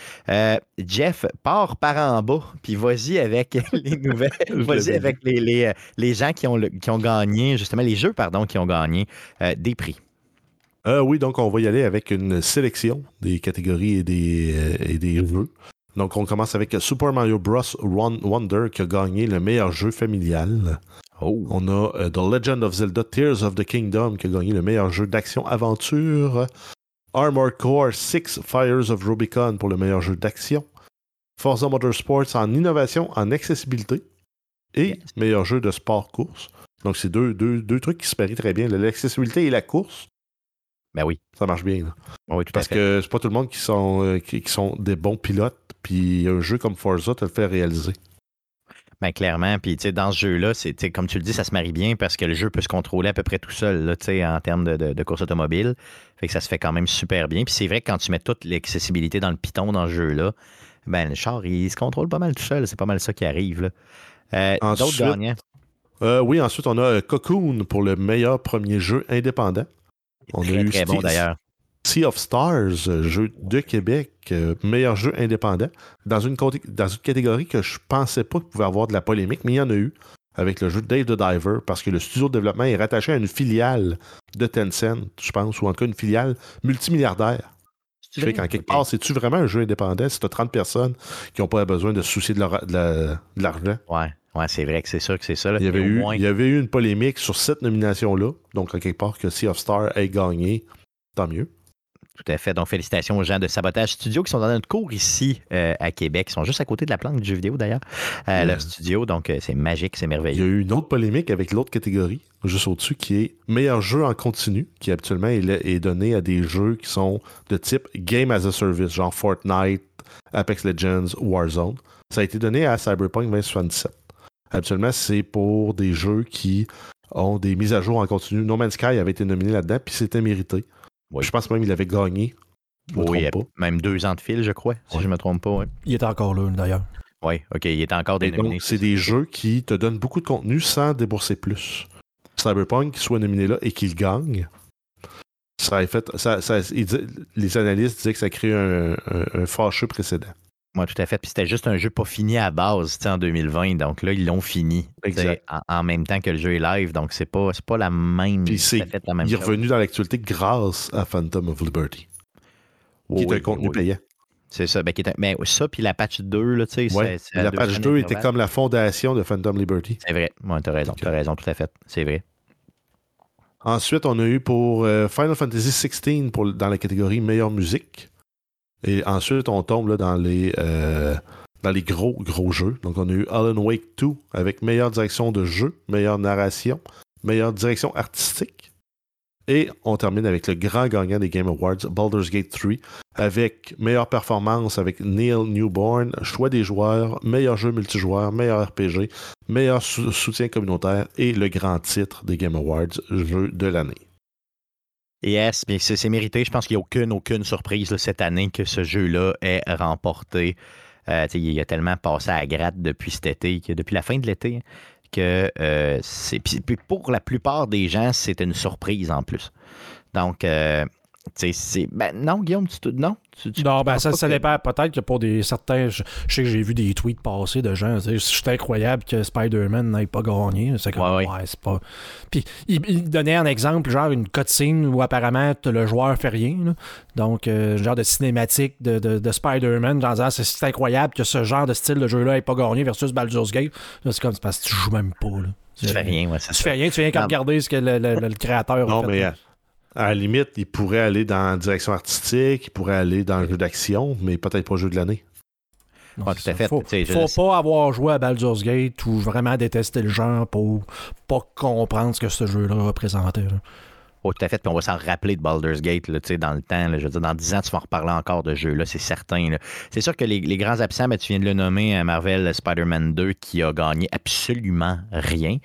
[SPEAKER 1] Jeff, pars par en bas, puis vas-y avec les nouvelles. Vas-y avec les, les, les gens qui ont, le- qui ont gagné, justement, les jeux, pardon, qui ont gagné des prix.
[SPEAKER 3] Euh, oui, donc on va y aller avec une sélection des catégories et des, euh, et des jeux. Donc on commence avec Super Mario Bros. Wonder qui a gagné le meilleur jeu familial.
[SPEAKER 1] Oh.
[SPEAKER 3] On a euh, The Legend of Zelda Tears of the Kingdom qui a gagné le meilleur jeu d'action-aventure. Armored Core 6 Fires of Rubicon pour le meilleur jeu d'action. Forza Motorsports en innovation, en accessibilité. Et meilleur jeu de sport course. Donc, c'est deux, deux, deux, trucs qui se marient très bien. L'accessibilité et la course.
[SPEAKER 1] Ben oui.
[SPEAKER 3] Ça marche bien. Là.
[SPEAKER 1] Oui, tout
[SPEAKER 3] Parce
[SPEAKER 1] à fait.
[SPEAKER 3] que c'est pas tout le monde qui sont, euh, qui, qui sont des bons pilotes. Puis un jeu comme Forza te le fait réaliser.
[SPEAKER 1] Ben, clairement. Puis, dans ce jeu-là, c'est, comme tu le dis, ça se marie bien parce que le jeu peut se contrôler à peu près tout seul, là, en termes de, de- de course automobile. Fait que ça se fait quand même super bien. Puis, c'est vrai que quand tu mets toute l'accessibilité dans le piton dans ce jeu-là, ben, le char, il se contrôle pas mal tout seul. C'est pas mal ça qui arrive. Euh, d'autres
[SPEAKER 3] Ensuite,
[SPEAKER 1] gagnants?
[SPEAKER 3] Euh, oui, ensuite, on a Cocoon pour le meilleur premier jeu indépendant. On a eu
[SPEAKER 1] très bon,
[SPEAKER 3] Steve-
[SPEAKER 1] d'ailleurs.
[SPEAKER 3] Sea of Stars, jeu de Québec, euh, meilleur jeu indépendant, dans une, côté- dans une catégorie que je pensais pas qu'il pouvait avoir de la polémique, mais il y en a eu avec le jeu Dave the Diver, parce que le studio de développement est rattaché à une filiale de Tencent, je pense, ou en tout cas une filiale multimilliardaire. Fait qu'en quelque part, c'est-tu vraiment un jeu indépendant si tu as 30 personnes qui n'ont pas besoin de se soucier de l'argent?
[SPEAKER 1] Ouais, ouais c'est vrai que c'est sûr que c'est ça. là.
[SPEAKER 3] Il y, avait eu,
[SPEAKER 1] moins-
[SPEAKER 3] il y avait eu une polémique sur cette nomination-là. Donc, en quelque part, que Sea of Stars ait gagné, tant mieux.
[SPEAKER 1] Tout à fait. Donc, félicitations aux gens de Sabotage Studio qui sont dans notre cours ici euh, à Québec. Ils sont juste à côté de la planque du jeu vidéo d'ailleurs, euh, leur studio. Donc, euh, c'est magique, c'est
[SPEAKER 3] Il y a
[SPEAKER 1] merveilleux.
[SPEAKER 3] eu une autre polémique avec l'autre catégorie, juste au-dessus, qui est meilleur jeu en continu, qui habituellement est, est donné à des jeux qui sont de type Game as a Service, genre Fortnite, Apex Legends, Warzone. Ça a été donné à Cyberpunk 2077. Habituellement, c'est pour des jeux qui ont des mises à jour en continu. No Man's Sky avait été nominé là-dedans, puis c'était mérité.
[SPEAKER 1] Oui.
[SPEAKER 3] Je pense même qu'il avait gagné. Je me
[SPEAKER 1] Oui,
[SPEAKER 3] trompe pas.
[SPEAKER 1] même deux ans de fil, je crois, si je ne me trompe pas. Oui,
[SPEAKER 2] Il est encore là, d'ailleurs.
[SPEAKER 1] Ouais, OK, il est encore dénominé.
[SPEAKER 3] donc, c'est des jeux qui te donnent beaucoup de contenu sans débourser plus. Cyberpunk qui soit nominé là et qu'il gagne, ça a fait. Ça, ça- il dit- les analystes disaient que ça crée un, un- un fâcheux précédent.
[SPEAKER 1] Oui, tout à fait. Puis c'était juste un jeu pas fini à base, tu sais, en 2020. Donc là, ils l'ont fini. En, en même temps que le jeu est live. Donc, c'est pas, pas la même.
[SPEAKER 3] Puis c'est- Il est revenu dans l'actualité grâce à Phantom of Liberty, qui est
[SPEAKER 1] Oui,
[SPEAKER 3] un contenu
[SPEAKER 1] oui.
[SPEAKER 3] payant.
[SPEAKER 1] C'est ça. Ben, qui est un- Mais ça, puis la patch 2, là, tu sais,
[SPEAKER 3] Ouais. La
[SPEAKER 1] semaines
[SPEAKER 3] 2 était comme la fondation de Phantom Liberty.
[SPEAKER 1] C'est vrai. Ouais, t'as raison. T'as raison, tout à fait. C'est vrai.
[SPEAKER 3] Ensuite, on a eu pour euh, Final Fantasy XVI pour, dans la catégorie meilleure musique. Et ensuite, on tombe là, dans les euh, dans les gros, gros jeux. Donc, on a eu Alan Wake 2 avec meilleure direction de jeu, meilleure narration, meilleure direction artistique. Et on termine avec le grand gagnant des Game Awards, Baldur's Gate 3, avec meilleure performance avec Neil Newborn, choix des joueurs, meilleur jeu multijoueur, meilleur RPG, meilleur sou- soutien communautaire et le grand titre des Game Awards, jeu de l'année.
[SPEAKER 1] Yes, bien c'est mérité. Je pense qu'il n'y a aucune, aucune surprise cette année que ce jeu-là ait remporté. Euh, il a tellement passé à la gratte depuis cet été, depuis la fin de l'été, que euh, c'est. Pour la plupart des gens, c'était une surprise en plus. Donc, euh. Ben non, Guillaume, tu. te- Non, tu, tu-
[SPEAKER 2] Non, ben ça, ça
[SPEAKER 1] que-
[SPEAKER 2] dépend. Peut-être que pour des certains. Je, je sais que j'ai vu des tweets passer de gens. C'est incroyable que Spider-Man n'ait pas gagné. C'est comme.
[SPEAKER 1] Ouais,
[SPEAKER 2] Ouais,
[SPEAKER 1] ouais.
[SPEAKER 2] c'est pas. Puis il, il donnait un exemple, genre une cutscene où apparemment le joueur fait rien. là. Donc, euh, genre de cinématique de, de, de Spider-Man. Genre, disant, c'est incroyable que ce genre de style de jeu-là ait pas gagné versus Baldur's Gate. C'est comme c'est parce que tu joues même pas. Là.
[SPEAKER 1] Tu fais rien, ouais, c'est
[SPEAKER 2] Tu
[SPEAKER 1] ça.
[SPEAKER 2] fais rien, tu viens qu'à regarder ce que le, le- le- le créateur a fait.
[SPEAKER 3] mais. À, la limite, il pourrait aller dans la direction artistique, il pourrait aller dans le jeu d'action, mais peut-être pas jeu de l'année.
[SPEAKER 2] Non,
[SPEAKER 1] Ouais,
[SPEAKER 2] c'est
[SPEAKER 1] tout à
[SPEAKER 2] ça.
[SPEAKER 1] fait.
[SPEAKER 2] Faut,
[SPEAKER 1] je-
[SPEAKER 2] faut pas avoir joué à Baldur's Gate ou vraiment détester le genre pour pas comprendre ce que ce jeu-là représentait. là.
[SPEAKER 1] Oh, tout à fait. Puis on va s'en rappeler de Baldur's Gate là, tu sais, dans le temps. là. je veux dire, dans 10 ans, tu vas en reparler encore de jeu, là, c'est certain. C'est sûr que les, les grands absents, ben, tu viens de le nommer, euh, Marvel Spider-Man 2, qui a gagné absolument rien.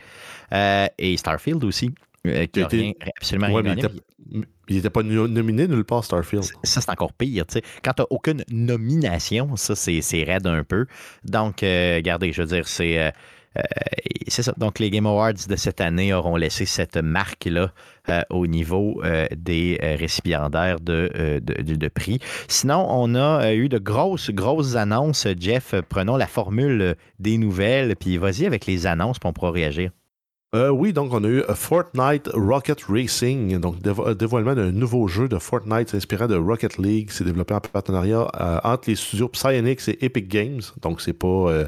[SPEAKER 1] Euh, et Starfield aussi, euh, qui
[SPEAKER 3] a
[SPEAKER 1] rien- absolument
[SPEAKER 3] Ouais,
[SPEAKER 1] rien
[SPEAKER 3] mais il
[SPEAKER 1] gagné.
[SPEAKER 3] Il était pas no- nominé nulle part, Starfield.
[SPEAKER 1] Ça, c'est encore pire. sais. Quand tu aucune nomination, ça, c'est raide un peu. Donc, euh, regardez, je veux dire, c'est. euh, euh, c'est ça. Donc, les Game Awards de cette année auront laissé cette marque-là euh, au niveau des récipiendaires de, de, de- prix. Sinon, on a eu de grosses, grosses annonces. Jeff, prenons la formule des nouvelles, puis vas-y avec les annonces, puis on pourra réagir.
[SPEAKER 3] Euh, oui, donc on a eu euh, Fortnite Rocket Racing, donc dévo- euh, dévoilement d'un nouveau jeu de Fortnite inspirant de Rocket League. C'est développé en partenariat euh, entre les studios Psyonix et Epic Games. Donc c'est pas, euh,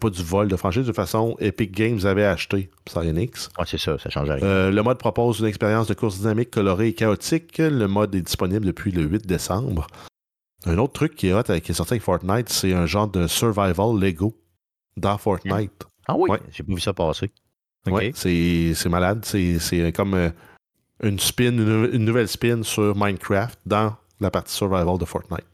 [SPEAKER 3] pas du vol de franchise. De toute façon, Epic Games avait acheté Psyonix.
[SPEAKER 1] Ouais, c'est ça, ça change rien.
[SPEAKER 3] Le mode propose une expérience de course dynamique, colorée et chaotique. Le mode est disponible depuis le 8 décembre. Un autre truc qui est, hot, qui est sorti avec Fortnite, c'est un genre de survival Lego dans Fortnite.
[SPEAKER 1] ah oui,
[SPEAKER 3] ouais.
[SPEAKER 1] j'ai pas vu ça passer.
[SPEAKER 3] Ouais, c'est malade. C'est comme euh, une spin, une, une nouvelle spin sur Minecraft dans la partie survival de Fortnite.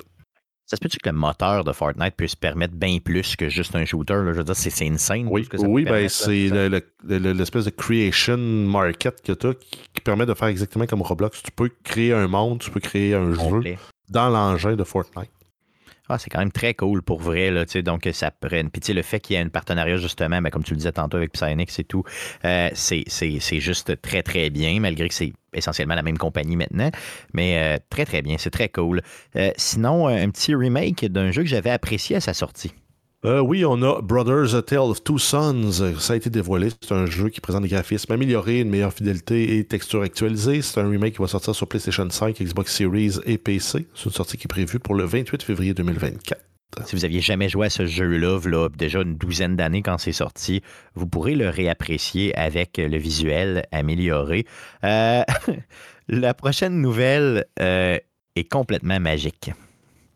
[SPEAKER 1] Ça se peut-tu que le moteur de Fortnite puisse permettre bien plus que juste un shooter? là? Je veux dire, c'est insane.
[SPEAKER 3] Oui,
[SPEAKER 1] que ça
[SPEAKER 3] oui ben, c'est le- le- le- l'espèce de creation market que tu as qui, qui permet de faire exactement comme Roblox. Tu peux créer un monde, tu peux créer un jeu dans l'engin de Fortnite.
[SPEAKER 1] Ah, c'est quand même très cool pour vrai. Là, tu sais, donc, ça prenne. Puis, tu sais, le fait qu'il y ait un partenariat, justement, ben, comme tu le disais tantôt avec Psyonix et tout, euh, c'est juste très, très bien, malgré que c'est essentiellement la même compagnie maintenant. Mais euh, très, très bien. C'est très cool. Euh, sinon, un petit remake d'un jeu que j'avais apprécié à sa sortie.
[SPEAKER 3] Euh, oui, on a Brothers A Tale of Two Sons. Ça a été dévoilé. C'est un jeu qui présente des graphismes améliorés, une meilleure fidélité et texture actualisée. C'est un remake qui va sortir sur PlayStation 5, Xbox Series et PC. C'est une sortie qui est prévue pour le 28 février 2024.
[SPEAKER 1] Si vous aviez jamais joué à ce jeu-là, là, déjà une douzaine d'années quand c'est sorti, vous pourrez le réapprécier avec le visuel amélioré. Euh, la prochaine nouvelle euh, est complètement magique.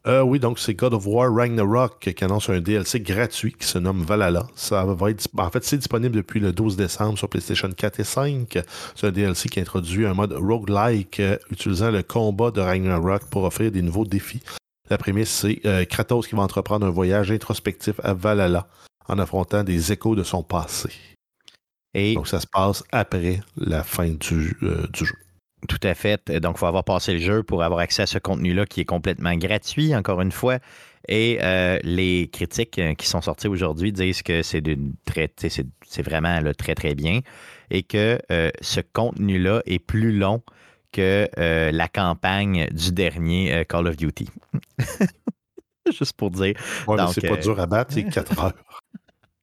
[SPEAKER 3] Euh, oui, donc c'est God of War Ragnarok qui annonce un DLC gratuit qui se nomme Valhalla. Ça va être, en fait, c'est disponible depuis le 12 décembre sur PlayStation 4 et 5. C'est un DLC qui introduit un mode roguelike euh, utilisant le combat de Ragnarok pour offrir des nouveaux défis. La prémisse, c'est euh, Kratos qui va entreprendre un voyage introspectif à Valhalla en affrontant des échos de son passé.
[SPEAKER 1] Et
[SPEAKER 3] Donc ça se passe après la fin du, euh, du jeu.
[SPEAKER 1] Tout à fait. Donc, il faut avoir passé le jeu pour avoir accès à ce contenu-là qui est complètement gratuit, encore une fois. Et euh, les critiques euh, qui sont sorties aujourd'hui disent que c'est c'est, vraiment là, très, très bien et que euh, ce contenu-là est plus long que euh, la campagne du dernier euh, Call of Duty. Juste pour dire,
[SPEAKER 3] Ouais, c'est pas
[SPEAKER 1] euh,
[SPEAKER 3] dur à battre, c'est 4 heures.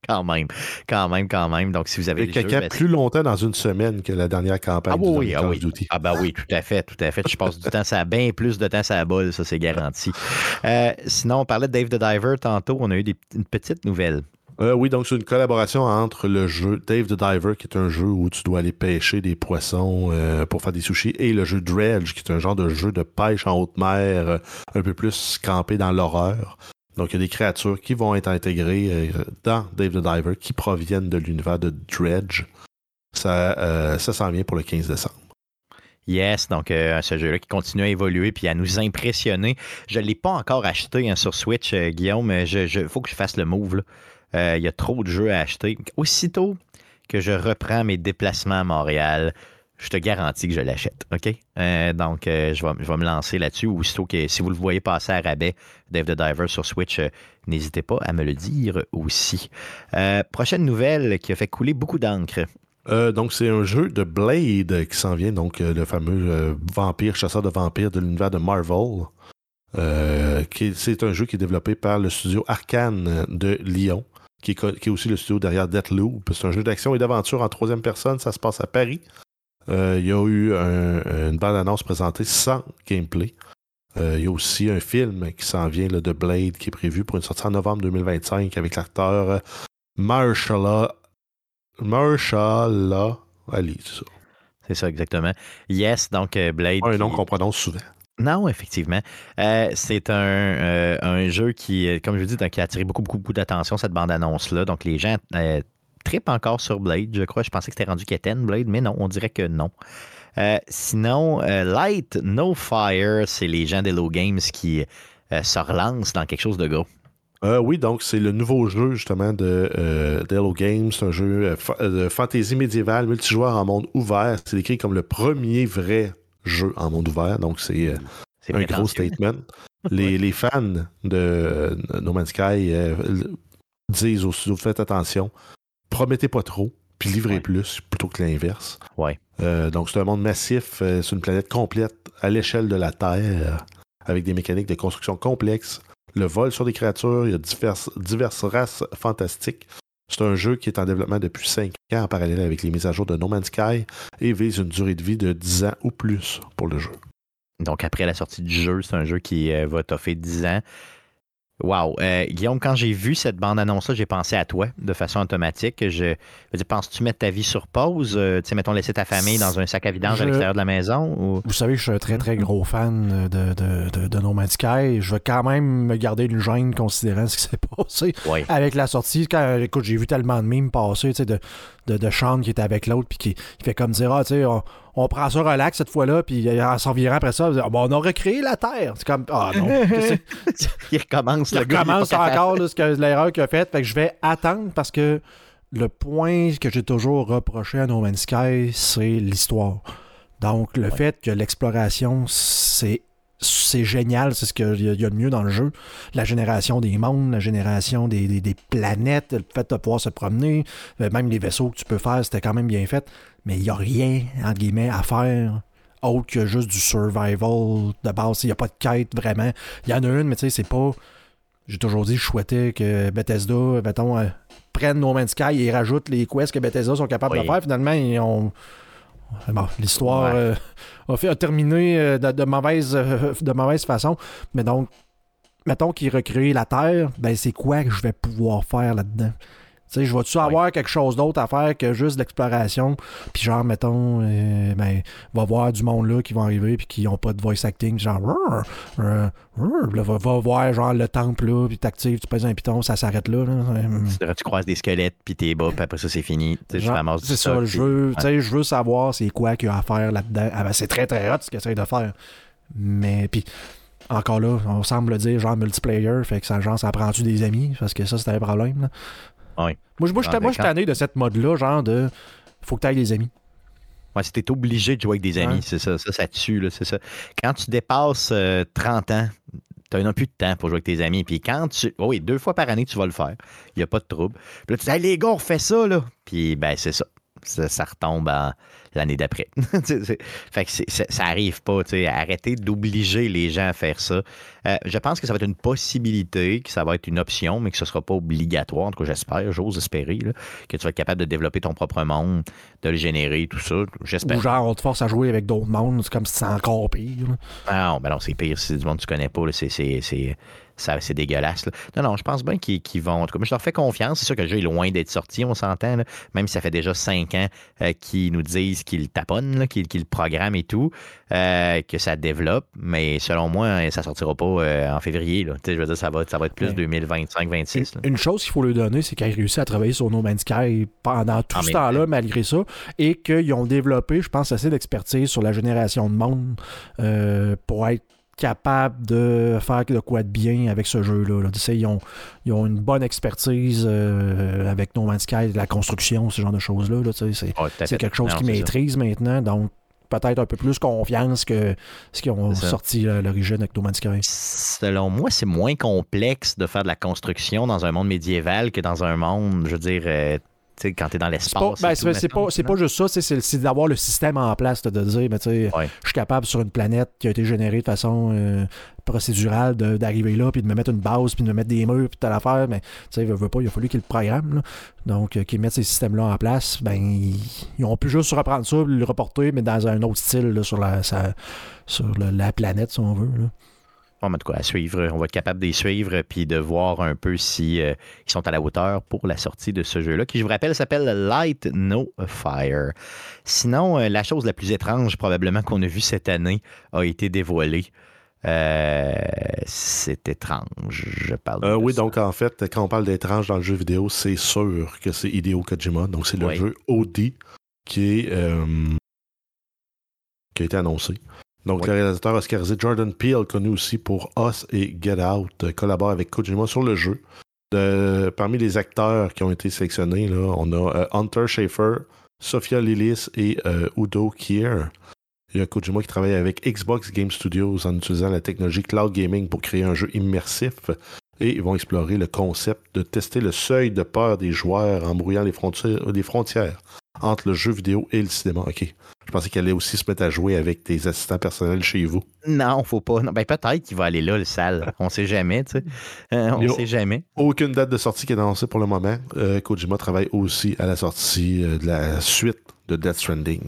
[SPEAKER 1] Quand même, quand même, quand même. Donc, si vous avez le
[SPEAKER 3] caca
[SPEAKER 1] ben,
[SPEAKER 3] plus longtemps dans une semaine que la dernière campagne
[SPEAKER 1] Ah oui, ah oui. Ah ben oui, tout à fait, tout à fait. Je passe du temps, ça a bien plus de temps, ça a bol, ça c'est garanti. Euh, sinon, on parlait de Dave the Diver tantôt, on a eu des, une petite nouvelle.
[SPEAKER 3] Euh, oui, donc c'est une collaboration entre le jeu Dave the Diver, qui est un jeu où tu dois aller pêcher des poissons euh, pour faire des sushis, et le jeu Dredge, qui est un genre de jeu de pêche en haute mer, euh, un peu plus campé dans l'horreur. Donc il y a des créatures qui vont être intégrées euh, dans Dave the Diver, qui proviennent de l'univers de Dredge. Ça, euh, ça s'en vient pour le 15 décembre.
[SPEAKER 1] Yes, donc euh, ce jeu-là qui continue à évoluer puis à nous impressionner. Je ne l'ai pas encore acheté hein, sur Switch, Guillaume, mais il faut que je fasse le move. Il y a trop de jeux à acheter. Aussitôt que je reprends mes déplacements à Montréal, je te garantis que je l'achète. OK? Euh, donc, euh, je, vais, me lancer là-dessus. Que si vous le voyez passer à rabais, Dave the Diver sur Switch, euh, n'hésitez pas à me le dire aussi. Prochaine nouvelle qui a fait couler beaucoup d'encre.
[SPEAKER 3] Donc, c'est un jeu de Blade qui s'en vient, donc le fameux vampire, chasseur de vampires de l'univers de Marvel. C'est un jeu qui est développé par le studio Arkane de Lyon, qui est, qui est aussi le studio derrière Deathloop. C'est un jeu d'action et d'aventure en troisième personne. Ça se passe à Paris. Euh, il y a eu un- une bande-annonce présentée sans gameplay. Euh, il y a aussi un film qui s'en vient là, de Blade qui est prévu pour une sortie en novembre 2025 avec l'acteur Marshala Marshala Ali, c'est ça.
[SPEAKER 1] C'est ça, exactement. Yes, donc euh, Blade.
[SPEAKER 3] Un nom
[SPEAKER 1] qui-
[SPEAKER 3] qu'on prononce souvent.
[SPEAKER 1] Non, effectivement. Euh, c'est un, euh, un jeu qui, comme je vous dis, qui a attiré beaucoup, beaucoup, beaucoup d'attention, cette bande-annonce-là. Donc, les gens euh, trippent encore sur Blade, je crois. Je pensais que c'était rendu quétaine, Blade, mais non, on dirait que non. Euh, sinon, euh, Light No Fire, c'est les gens d'Hello Games qui euh, se relancent dans quelque chose de gros.
[SPEAKER 3] Oui, donc c'est le nouveau jeu justement de d'Hello Games. C'est un jeu de fantasy médiévale, multijoueur en monde ouvert. C'est décrit comme le premier vrai jeu en monde ouvert. Donc c'est un gros statement. Les, les fans de No Man's Sky disent au studio faites attention, promettez pas trop, puis livrez
[SPEAKER 1] Ouais.
[SPEAKER 3] plus plutôt que l'inverse.
[SPEAKER 1] Ouais.
[SPEAKER 3] Euh, donc c'est un monde massif, euh, c'est une planète complète à l'échelle de la Terre, avec des mécaniques de construction complexes, le vol sur des créatures, il y a diverses, diverses races fantastiques. C'est un jeu qui est en développement depuis 5 ans en parallèle avec les mises à jour de No Man's Sky et vise une durée de vie de 10 ans ou plus pour le jeu.
[SPEAKER 1] Donc, après la sortie du jeu, c'est un jeu qui euh, va toffer 10 ans. Wow. Euh, Guillaume, quand j'ai vu cette bande-annonce-là, j'ai pensé à toi de façon automatique. Je, je penses-tu mettre ta vie sur pause? Euh, tu sais, mettons, laisser ta famille dans un sac à vidange
[SPEAKER 2] Je-
[SPEAKER 1] à l'extérieur de la maison? Ou...
[SPEAKER 2] Vous savez que je suis un très très gros fan de, de, de, de No Man's Sky. Je vais quand même me garder une gêne considérant ce qui s'est passé
[SPEAKER 1] Oui.
[SPEAKER 2] avec la sortie. Quand, écoute, j'ai vu tellement de mimes passer, tu sais, de, de, de Sean qui était avec l'autre, puis qui, qui fait comme dire, ah, tu sais, on, on prend ça relax cette fois-là, puis en s'en virant après ça, Ah, bon, on a recréé la Terre. C'est comme, ah non,
[SPEAKER 1] Il recommence.
[SPEAKER 2] il
[SPEAKER 1] le il
[SPEAKER 2] recommence encore là, ce que- l'erreur qu'il a faite. Fait que je vais attendre parce que le point que j'ai toujours reproché à No Man's Sky, c'est l'histoire. Donc, le fait que l'exploration, c'est c'est génial, c'est ce qu'il y, a- il y a de mieux dans le jeu. La génération des mondes, la génération des, des- des planètes, le fait de pouvoir se promener, euh, même les vaisseaux que tu peux faire, c'était quand même bien fait. Mais il n'y a rien, entre guillemets, à faire autre que juste du survival de base. Il n'y a pas de quête vraiment. Il y en a une, mais tu sais, c'est pas. J'ai toujours dit, je souhaitais que Bethesda, mettons, euh, prenne No Man's Sky et rajoute les quests que Bethesda sont capables
[SPEAKER 1] Oui.
[SPEAKER 2] de faire. Finalement, ils ont. Bon, l'histoire
[SPEAKER 1] Ouais.
[SPEAKER 2] euh, a, fait, a terminé euh, de, de mauvaise, euh, de mauvaise façon. Mais donc, mettons qu'ils recréent la Terre, ben c'est quoi que je vais pouvoir faire là-dedans? Tu sais, je vais-tu avoir quelque chose d'autre à faire que juste l'exploration? Puis genre, mettons, euh, ben, va voir du monde là qui vont arriver puis qui n'ont pas de voice acting, genre, Rrr, rrr, rrr. Là, va, va voir genre le temple là, puis t'actives, tu pèses un piton, ça s'arrête là. là. Euh,
[SPEAKER 1] Tu croises des squelettes, puis t'es bas, puis après ça, c'est fini.
[SPEAKER 2] C'est ça,
[SPEAKER 1] stock,
[SPEAKER 2] je
[SPEAKER 1] puis-
[SPEAKER 2] veux,
[SPEAKER 1] Ouais.
[SPEAKER 2] tu sais, je veux savoir c'est quoi qu'il y a à faire là-dedans. Ah ben, c'est très très hot ce qu'ils essayent de faire. Mais puis encore là, on semble dire genre multiplayer, fait que ça, genre, ça prend-tu des amis? Parce que ça, c'était un problème. Là.
[SPEAKER 1] Oui.
[SPEAKER 2] Moi, je- moi, suis tanné de cette mode-là, genre de faut que tu ailles des amis.
[SPEAKER 1] Ouais, t'es obligé de jouer avec des amis,
[SPEAKER 2] Ouais.
[SPEAKER 1] c'est ça, ça, ça tue, là, c'est ça. Quand tu dépasses euh, 30 ans, t'as un plus de temps pour jouer avec tes amis. Puis quand tu. oh oui, deux fois par année, tu vas le faire. Il n'y a pas de trouble. Puis là, tu dis, Hey, les gars, on refait ça, là. Puis, ben, c'est ça. Ça, ça retombe en- l'année d'après. Fait que c'est- ça arrive pas, tu sais. Arrêtez d'obliger les gens à faire ça. Euh, je pense que ça va être une possibilité, que ça va être une option, mais que ce ne sera pas obligatoire. En tout cas, j'espère, j'ose espérer, là, que tu vas être capable de développer ton propre monde, de le générer, tout ça. J'espère.
[SPEAKER 2] Ou genre, on te force à jouer avec d'autres mondes, c'est comme si c'est encore pire. là.
[SPEAKER 1] Ah non, ben non, c'est pire. Si c'est du monde que tu connais pas, c'est, ça- c'est dégueulasse. là. Non, non, je pense bien qu'ils, qu'ils vont. En tout cas, moi, je leur fais confiance. C'est sûr que le jeu est loin d'être sorti, on s'entend. Même si ça fait déjà cinq ans euh, qu'ils nous disent qu'ils taponnent, qu'ils, qu'ils le programment et tout, euh, que ça développe. Mais selon moi, ça sortira pas euh, en février. Là. Je veux dire, ça va, ça va être plus
[SPEAKER 2] Ouais.
[SPEAKER 1] 2025-26.
[SPEAKER 2] Une chose qu'il faut lui donner, c'est qu'il a réussi à travailler sur No Man's Sky pendant tout
[SPEAKER 1] En
[SPEAKER 2] ce temps-là,
[SPEAKER 1] temps.
[SPEAKER 2] malgré ça, et qu'ils ont développé, je pense, assez d'expertise sur la génération de monde euh, pour être capable de faire de quoi de bien avec ce jeu-là. là. Tu sais, ils, ont, ils ont une bonne expertise euh, avec No Man's Sky, la construction, ce genre de choses-là. là, tu sais, c'est, quelque chose qu'ils
[SPEAKER 1] ça.
[SPEAKER 2] maîtrisent maintenant, donc peut-être un peu plus confiance que ce qu'ils ont sorti à l'origine avec No Man's Sky.
[SPEAKER 1] Selon moi, c'est moins complexe de faire de la construction dans un monde médiéval que dans un monde, je veux dire, quand tu es dans l'espace.
[SPEAKER 2] ben, c'est, pas, c'est
[SPEAKER 1] non?
[SPEAKER 2] pas juste ça, c'est, d'avoir le système en place, de, dire, ben,
[SPEAKER 1] Ouais.
[SPEAKER 2] je suis capable sur une planète qui a été générée de façon euh, procédurale d'arriver là, puis de me mettre une base, puis de me mettre des murs, puis de l'affaire, mais tu sais, veut, pas, il a fallu qu'ils le programment. Donc, euh, qu'ils mettent ces systèmes-là en place, ben, ils, ils ont pu juste reprendre ça, le reporter, mais dans un autre style là, sur, la, sa- sur le- la planète, si on veut. là.
[SPEAKER 1] Bon, en tout cas, à suivre. On va être capable de les suivre puis de voir un peu si euh, ils sont à la hauteur pour la sortie de ce jeu-là, qui, je vous rappelle, s'appelle Light No Fire. Sinon, euh, la chose la plus étrange probablement qu'on a vue cette année a été dévoilée. Euh, c'est étrange, je parle de
[SPEAKER 3] oui,
[SPEAKER 1] ça.
[SPEAKER 3] donc en fait, quand on parle d'étrange dans le jeu vidéo, c'est sûr que c'est Hideo Kojima. Donc c'est le
[SPEAKER 1] Oui.
[SPEAKER 3] jeu OD qui est euh, qui a été annoncé. Donc
[SPEAKER 1] Oui.
[SPEAKER 3] le réalisateur oscarisé Jordan Peele, connu aussi pour Us et Get Out, euh, collabore avec Kojima sur le jeu. De- parmi les acteurs qui ont été sélectionnés, là, on a euh, Hunter Schafer, Sophia Lillis et euh, Udo Kier. Il y a Kojima qui travaille avec Xbox Game Studios en utilisant la technologie cloud gaming pour créer un jeu immersif. Et ils vont explorer le concept de tester le seuil de peur des joueurs en brouillant les frontières, les frontières entre le jeu vidéo et le cinéma. OK. Je pensais qu'elle allait aussi se mettre à jouer avec des assistants personnels chez vous.
[SPEAKER 1] Non, faut pas. Non, ben, peut-être qu'il va aller là, le sale. On sait jamais, tu sais. Euh, on sait jamais.
[SPEAKER 3] Aucune date de sortie qui est annoncée pour le moment. Euh, Kojima travaille aussi à la sortie euh, de la suite de Death Stranding.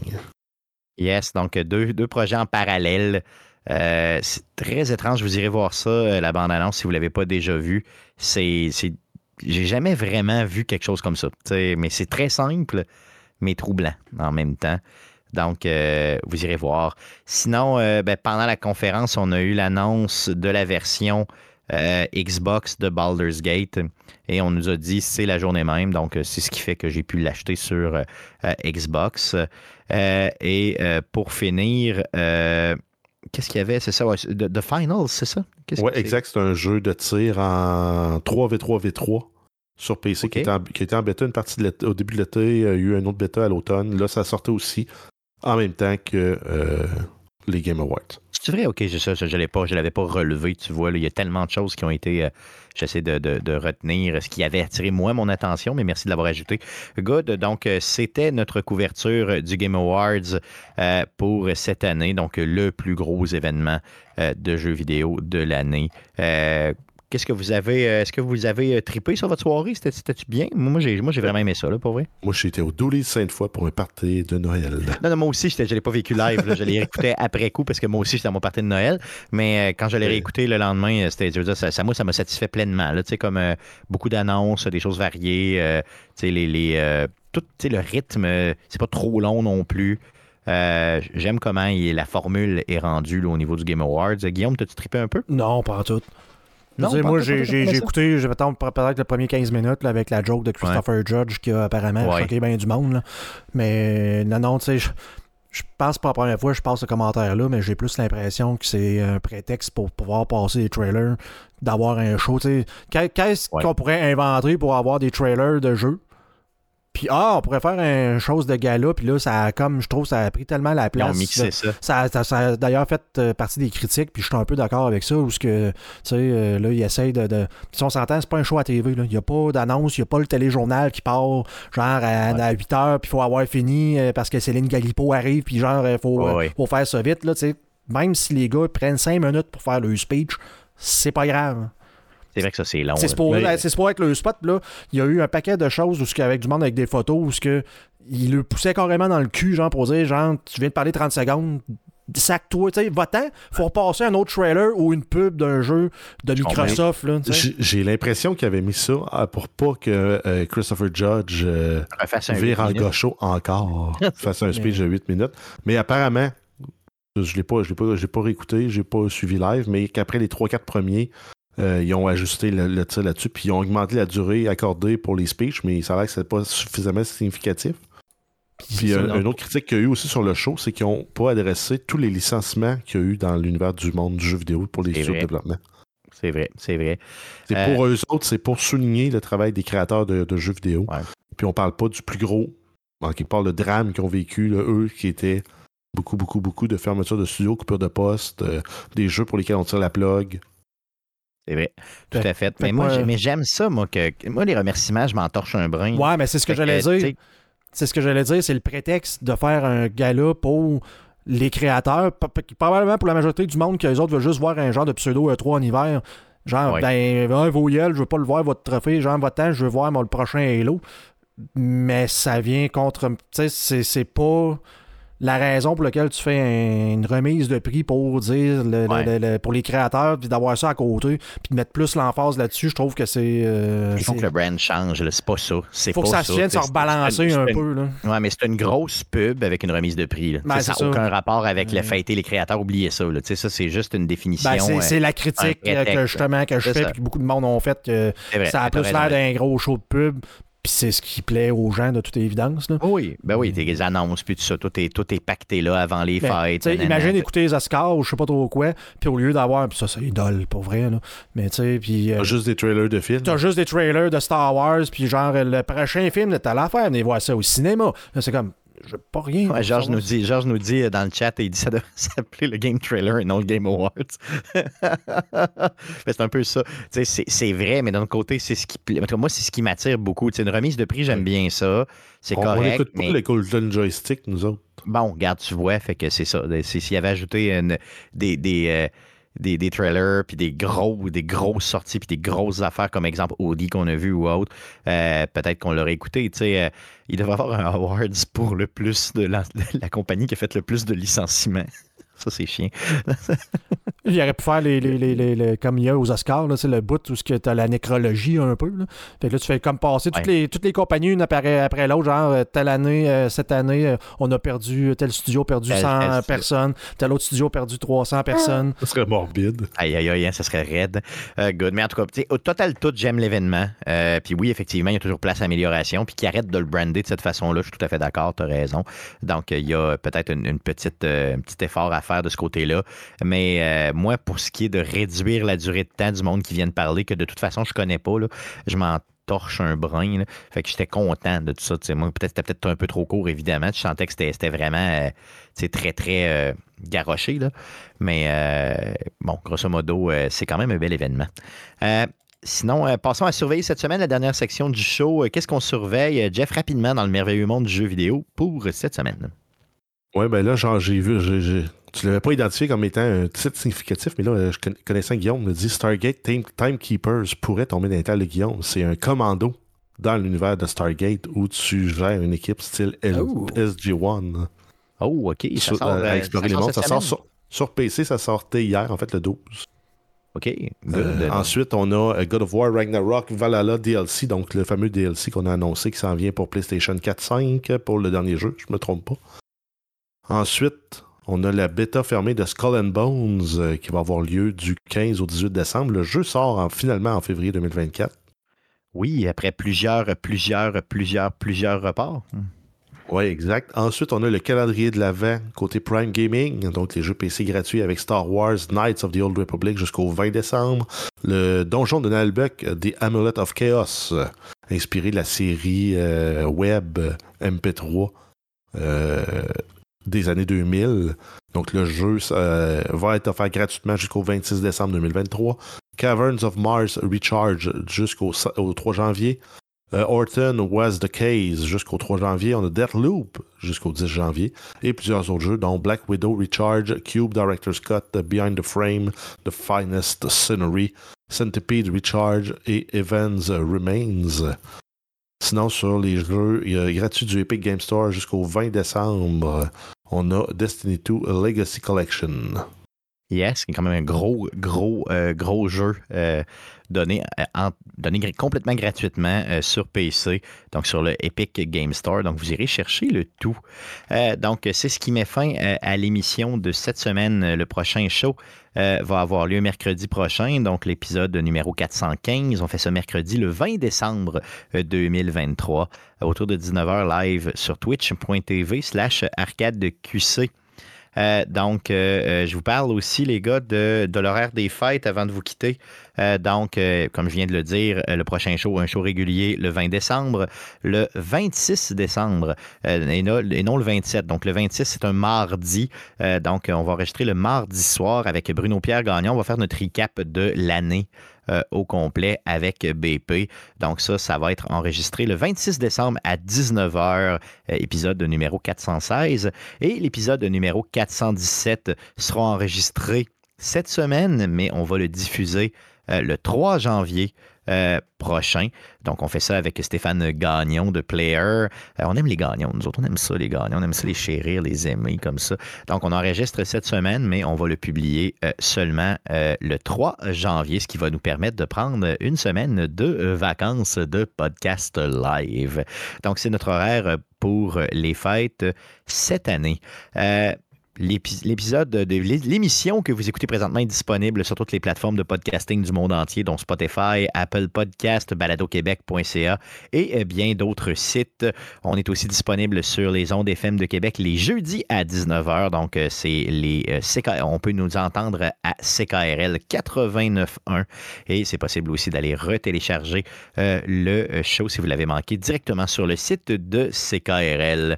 [SPEAKER 1] Yes, donc deux, deux projets en parallèle. Euh, c'est très étrange. Vous irez voir ça, la bande-annonce, si vous ne l'avez pas déjà vu. C'est. c'est- J'ai jamais vraiment vu quelque chose comme ça. T'sais, mais c'est très simple, mais troublant en même temps. Donc, euh, vous irez voir. Sinon, euh, ben, pendant la conférence, on a eu l'annonce de la version euh, Xbox de Baldur's Gate et on nous a dit c'est la journée même. Donc, c'est ce qui fait que j'ai pu l'acheter sur Xbox. Et pour finir, qu'est-ce qu'il y avait? C'est ça, ouais, The, The Finals, c'est ça? C'est?
[SPEAKER 3] exact. C'est un jeu de tir en 3v3v3 sur PC qui, était en, qui était en bêta une partie de au début de l'été. Il y a eu un autre bêta à l'automne. Là, ça sortait aussi en même temps que euh, les Game Awards.
[SPEAKER 1] C'est vrai, ok, c'est ça, je ne pas, je l'avais pas relevé, tu vois. il y a tellement de choses qui ont été. euh, J'essaie de, retenir ce qui avait attiré moi mon attention, mais merci de l'avoir ajouté. Good. Donc, euh, c'était notre couverture du Game Awards pour cette année. Donc, le plus gros événement de jeux vidéo de l'année. Qu'est-ce que vous avez. euh, Est-ce que vous avez euh, trippé sur votre soirée? C'était- C'était-tu bien? Moi, j'ai moi, j'ai vraiment aimé ça, là, pour vrai.
[SPEAKER 3] Moi, j'ai été au Dooley sainte fois pour un party de Noël.
[SPEAKER 1] Non, non, moi aussi, j'étais- je ne l'ai pas vécu live. là. je l'ai réécouté après coup parce que moi aussi, j'étais à mon party de Noël. Mais euh, quand je l'ai réécouté le lendemain, c'était, je veux dire, ça, ça- moi, ça m'a satisfait pleinement. Là, Tu sais, comme euh, beaucoup d'annonces, des choses variées. euh, tu sais, les, euh, tout, le rythme, c'est pas trop long non plus. Euh, J'aime comment il- la formule est rendue là, au niveau du Game Awards. Guillaume, t'as-tu trippé un peu?
[SPEAKER 2] Non, pas en tout.
[SPEAKER 1] Non, pas
[SPEAKER 2] moi, j'ai écouté, mettons, peut-être le premier 15 minutes là, avec la joke de Christopher Judge qui a apparemment
[SPEAKER 1] Ouais.
[SPEAKER 2] choqué bien du monde. là. Mais non, non, tu sais, je, je pense pas la première fois que je passe ce commentaire-là, mais j'ai plus l'impression que c'est un prétexte pour pouvoir passer des trailers, d'avoir un show. tu sais. Qu'est- Qu'est-ce
[SPEAKER 1] Ouais.
[SPEAKER 2] qu'on pourrait inventer pour avoir des trailers de jeux? Puis, ah, on pourrait faire une chose de gala, puis là, ça a comme, je trouve, ça a pris tellement la
[SPEAKER 1] Ils
[SPEAKER 2] place.
[SPEAKER 1] ont mixé ça.
[SPEAKER 2] Ça, ça- ça a d'ailleurs fait euh, partie des critiques, puis je suis un peu d'accord avec ça, où ce que, tu sais, euh, là, ils essayent de... de... Si on s'entend, c'est pas un show à TV, là. Il n'y a pas d'annonce, il n'y a pas le téléjournal qui part, genre, à,
[SPEAKER 1] Ouais.
[SPEAKER 2] à 8 heures, puis il faut avoir fini euh, parce que Céline Galipo arrive, puis genre, il faut,
[SPEAKER 1] Ouais, ouais.
[SPEAKER 2] faut faire ça vite, là, tu sais. Même si les gars prennent 5 minutes pour faire le speech, c'est pas grave.
[SPEAKER 1] C'est vrai que ça, c'est long.
[SPEAKER 2] C'est supposé,
[SPEAKER 3] Mais-
[SPEAKER 2] c'est être le spot, là. Il y a eu un paquet de choses où, ce avec du monde avec des photos où ce que il le poussait carrément dans le cul, genre, pour dire, genre, tu viens de parler 30 secondes, sac-toi, tu sais, va-t'en, faut repasser un autre trailer ou une pub d'un jeu de. Microsoft, sais.
[SPEAKER 3] J'ai l'impression qu'il avait mis ça pour pas que euh, Christopher Judge euh, vire en gaucho encore, fasse un speech de 8 minutes. Mais apparemment, je l'ai pas, je l'ai pas, j'ai pas réécouté, j'ai pas suivi live, mais qu'après les 3-4 premiers, euh, ils ont ajusté le, le tir là-dessus, puis ils ont augmenté la durée accordée pour les speeches, mais ça a l'air que c'est pas suffisamment significatif. Puis un,
[SPEAKER 2] non.
[SPEAKER 3] un autre critique qu'il y a eu aussi sur le show, c'est qu'ils n'ont pas adressé tous les licenciements qu'il y a eu dans l'univers du monde du jeu vidéo pour les studios de développement.
[SPEAKER 1] C'est vrai, c'est vrai.
[SPEAKER 3] C'est
[SPEAKER 1] Euh,
[SPEAKER 3] pour eux autres, c'est pour souligner le travail des créateurs de, de jeux vidéo.
[SPEAKER 1] Ouais.
[SPEAKER 3] Puis on parle pas du plus gros, en quelque part, le drame qu'ils ont vécu, là, eux, qui était beaucoup, beaucoup, beaucoup de fermetures de studios, coupures de postes, euh, des jeux pour lesquels on tire la plug.
[SPEAKER 1] C'est vrai, tout à fait. Mais moi, mais j'aime ça, moi, que moi, les remerciements, je m'en torche un brin.
[SPEAKER 2] Ouais, mais c'est ce que j'allais dire. C'est ce que j'allais dire, c'est le prétexte de faire un gala pour les créateurs. Probablement pour la majorité du monde, que les autres veulent juste voir un genre de pseudo E3 en hiver. Genre, ben, vos gueules, je veux pas le voir, votre trophée. Genre, votre temps, je veux voir moi, le prochain Halo. Mais ça vient contre. Tu sais, c'est pas la raison pour laquelle tu fais un- une remise de prix pour dire le- le-
[SPEAKER 1] Ouais.
[SPEAKER 2] le- le- pour les créateurs, puis d'avoir ça à côté, puis de mettre plus l'emphase là-dessus, je trouve que c'est. euh,
[SPEAKER 1] Il faut que le brand change, c'est pas ça. C'est
[SPEAKER 2] faut
[SPEAKER 1] pas
[SPEAKER 2] que ça se vienne se rebalancer un peu. Là.
[SPEAKER 1] Ouais, mais c'est une grosse pub avec une remise de prix. Là.
[SPEAKER 2] Ben,
[SPEAKER 1] ça n'a
[SPEAKER 2] ça.
[SPEAKER 1] aucun rapport avec le fêter les créateurs. Oubliez ça. Là. Tu sais, Ça, c'est juste une définition.
[SPEAKER 2] Ben, c'est,
[SPEAKER 1] euh,
[SPEAKER 2] c'est la critique euh, que justement que je fais
[SPEAKER 1] ça.
[SPEAKER 2] puis que beaucoup de monde ont fait que ça a plus l'air d'un gros show de pub puis c'est ce qui plaît aux gens de toute évidence là.
[SPEAKER 1] Oui, ben oui, tes annonces, puis tout ça, tout est, tout est pacté là avant les
[SPEAKER 2] Ben,
[SPEAKER 1] fêtes. nanana.
[SPEAKER 2] imagine écouter les Oscars ou je sais pas trop quoi, puis au lieu d'avoir puis ça c'est idole pour vrai là. Mais tu sais puis euh,
[SPEAKER 3] Pas juste des trailers de films.
[SPEAKER 2] T'as juste des trailers de Star Wars, puis genre le prochain film, t'as l'affaire, venez voir ça au cinéma. C'est comme, je pas rien.
[SPEAKER 1] Ouais, Georges nous dit, Georges nous dit dans le chat, il dit ça devrait s'appeler le Game Trailer et non le Game Awards. C'est un peu ça. C'est c'est vrai, mais d'un autre côté, c'est ce qui Moi, c'est ce qui m'attire beaucoup. Tu sais, une remise de prix, j'aime bien ça. C'est
[SPEAKER 3] on on
[SPEAKER 1] correct.
[SPEAKER 3] n'écoute pas
[SPEAKER 1] mais...
[SPEAKER 3] les Golden Joystick, nous autres.
[SPEAKER 1] Bon, regarde, tu vois, fait que c'est ça. S'il y avait ajouté une- des, des, euh, des, des trailers, puis des gros, des grosses sorties, puis des grosses affaires, comme exemple Audi qu'on a vu ou autre, euh, peut-être qu'on l'aurait écouté. Tu sais, euh, il devrait avoir un awards pour le plus de la, la compagnie qui a fait le plus de licenciements. Ça, c'est chiant.
[SPEAKER 2] il aurait pu faire les, les, les, les, comme il y a aux Oscars, là, le bout où tu as la nécrologie un peu. Là. Fait que là, tu fais comme passer toutes, les, toutes les compagnies une après, après l'autre, genre euh, telle année, euh, cette année, euh, on a perdu, tel studio a perdu 100 personnes, tel autre studio a perdu 300 personnes.
[SPEAKER 3] Ça serait morbide.
[SPEAKER 1] Aïe, aïe, aïe, hein, ça serait raide. good. Mais en tout cas, au total, tout, j'aime l'événement. puis oui, effectivement, il y a toujours place à amélioration. Puis qui arrête de le brander de cette façon-là, je suis tout à fait d'accord, tu as raison. Donc, il y a peut-être une, petite, un petit effort à faire de ce côté-là. Mais moi, pour ce qui est de réduire la durée de temps du monde qui vient de parler, que de toute façon, je connais pas, je m'en torche un brin. Fait que j'étais content de tout ça. Peut-être c'était peut-être un peu trop court, évidemment. Je sentais que c'était vraiment euh, très, très euh, garoché. Mais euh, bon, grosso modo, c'est quand même un bel événement. Sinon, passons à surveiller cette semaine la dernière section du show. Qu'est-ce qu'on surveille, Jeff, rapidement dans le merveilleux monde du jeu vidéo pour cette semaine?
[SPEAKER 3] Oui, ben là, genre, j'ai vu, tu l'avais pas identifié comme étant un titre significatif, mais là, je connaissant Guillaume, me dit Stargate Timekeepers pourrait tomber dans les de Guillaume. C'est un commando dans l'univers de Stargate où tu gères une équipe style
[SPEAKER 1] oh.
[SPEAKER 3] SG-1.
[SPEAKER 1] Oh, ok.
[SPEAKER 3] Ça sort, à explorer Ça sort sur, PC, ça sortait hier, en fait, le 12.
[SPEAKER 1] OK.
[SPEAKER 3] Euh, ensuite, on a euh, God of War Ragnarok Valhalla DLC, donc le fameux DLC qu'on a annoncé qui s'en vient pour PlayStation 4-5 pour le dernier jeu, je me trompe pas. Ensuite, on a la bêta fermée de Skull and Bones euh, qui va avoir lieu du 15 au 18 décembre. Le jeu sort finalement en février 2024.
[SPEAKER 1] Oui, après plusieurs, plusieurs, plusieurs, plusieurs reports.
[SPEAKER 3] Oui, exact. Ensuite, on a le calendrier de l'Avent côté Prime Gaming, donc les jeux PC gratuits avec Star Wars Knights of the Old Republic jusqu'au 20 décembre. Le donjon de Nalbuck, The Amulet of Chaos, inspiré de la série euh, web MP3 des années 2000. Donc le jeu va être offert gratuitement jusqu'au 26 décembre 2023. Caverns of Mars Recharge jusqu'au 3 janvier. Euh, Orton Was the Case jusqu'au 3 janvier. On a Deathloop jusqu'au 10 janvier. Et plusieurs autres jeux, dont Black Widow Recharge, Cube Director's Cut, Behind the Frame, The Finest Scenery, Centipede Recharge et Evans Remains. Sinon, sur les jeux gratuits du Epic Game Store jusqu'au 20 décembre, on a Destiny 2 Legacy Collection.
[SPEAKER 1] Yes, qui est quand même un gros, gros, euh, gros jeu euh, donné, euh, donné complètement gratuitement sur PC, donc sur le Epic Game Store. Donc, vous irez chercher le tout. donc, c'est ce qui met fin à l'émission de cette semaine. Le prochain show va avoir lieu mercredi prochain, donc l'épisode numéro 415. On fait ce mercredi le 20 décembre 2023, autour de 19h live sur twitch.tv slash arcadeqc. Euh, donc, euh, euh, je vous parle aussi, les gars, de, l'horaire des fêtes avant de vous quitter. donc, comme je viens de le dire, le prochain show, un show régulier le 20 décembre, le 26 décembre et, non, le 27. Donc, le 26, c'est un mardi. donc, on va enregistrer le mardi soir avec Bruno Pierre Gagnon. On va faire notre recap de l'année euh, au complet avec BP. Donc ça, ça va être enregistré le 26 décembre à 19h, euh, épisode numéro 416. Et l'épisode numéro 417 sera enregistré cette semaine, mais on va le diffuser euh, le 3 janvier euh, prochain. Donc, on fait ça avec Stéphane Gagnon de Player. Euh, on aime les gagnons, nous autres, on aime ça, les gagnons. On aime ça les chérir, les aimer comme ça. Donc, on enregistre cette semaine, mais on va le publier seulement le 3 janvier, ce qui va nous permettre de prendre une semaine de vacances de podcast live. Donc, c'est notre horaire pour les fêtes cette année l'épisode de l'émission que vous écoutez présentement est disponible sur toutes les plateformes de podcasting du monde entier, dont Spotify, Apple Podcast, baladoquebec.ca et euh, bien d'autres sites. On est aussi disponible sur les ondes FM de Québec les jeudis à 19h. Donc, euh, c'est les euh, on peut nous entendre à CKRL 89.1 et c'est possible aussi d'aller retélécharger le show si vous l'avez manqué directement sur le site de CKRL.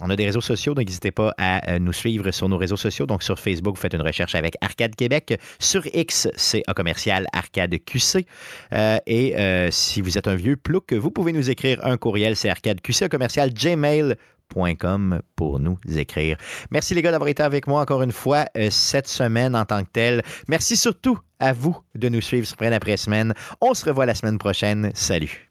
[SPEAKER 1] on a des réseaux sociaux, donc n'hésitez pas à nous suivre sur nos réseaux sociaux. Donc, sur Facebook, vous faites une recherche avec Arcade Québec. Sur X, c'est un commercial Arcade QC. Euh, et euh, si vous êtes un vieux plouc, vous pouvez nous écrire un courriel, c'est arcadeqc, commercial gmail.com pour nous écrire. Merci les gars d'avoir été avec moi encore une fois euh, cette semaine en tant que telle. Merci surtout à vous de nous suivre semaine après semaine. On se revoit la semaine prochaine. Salut.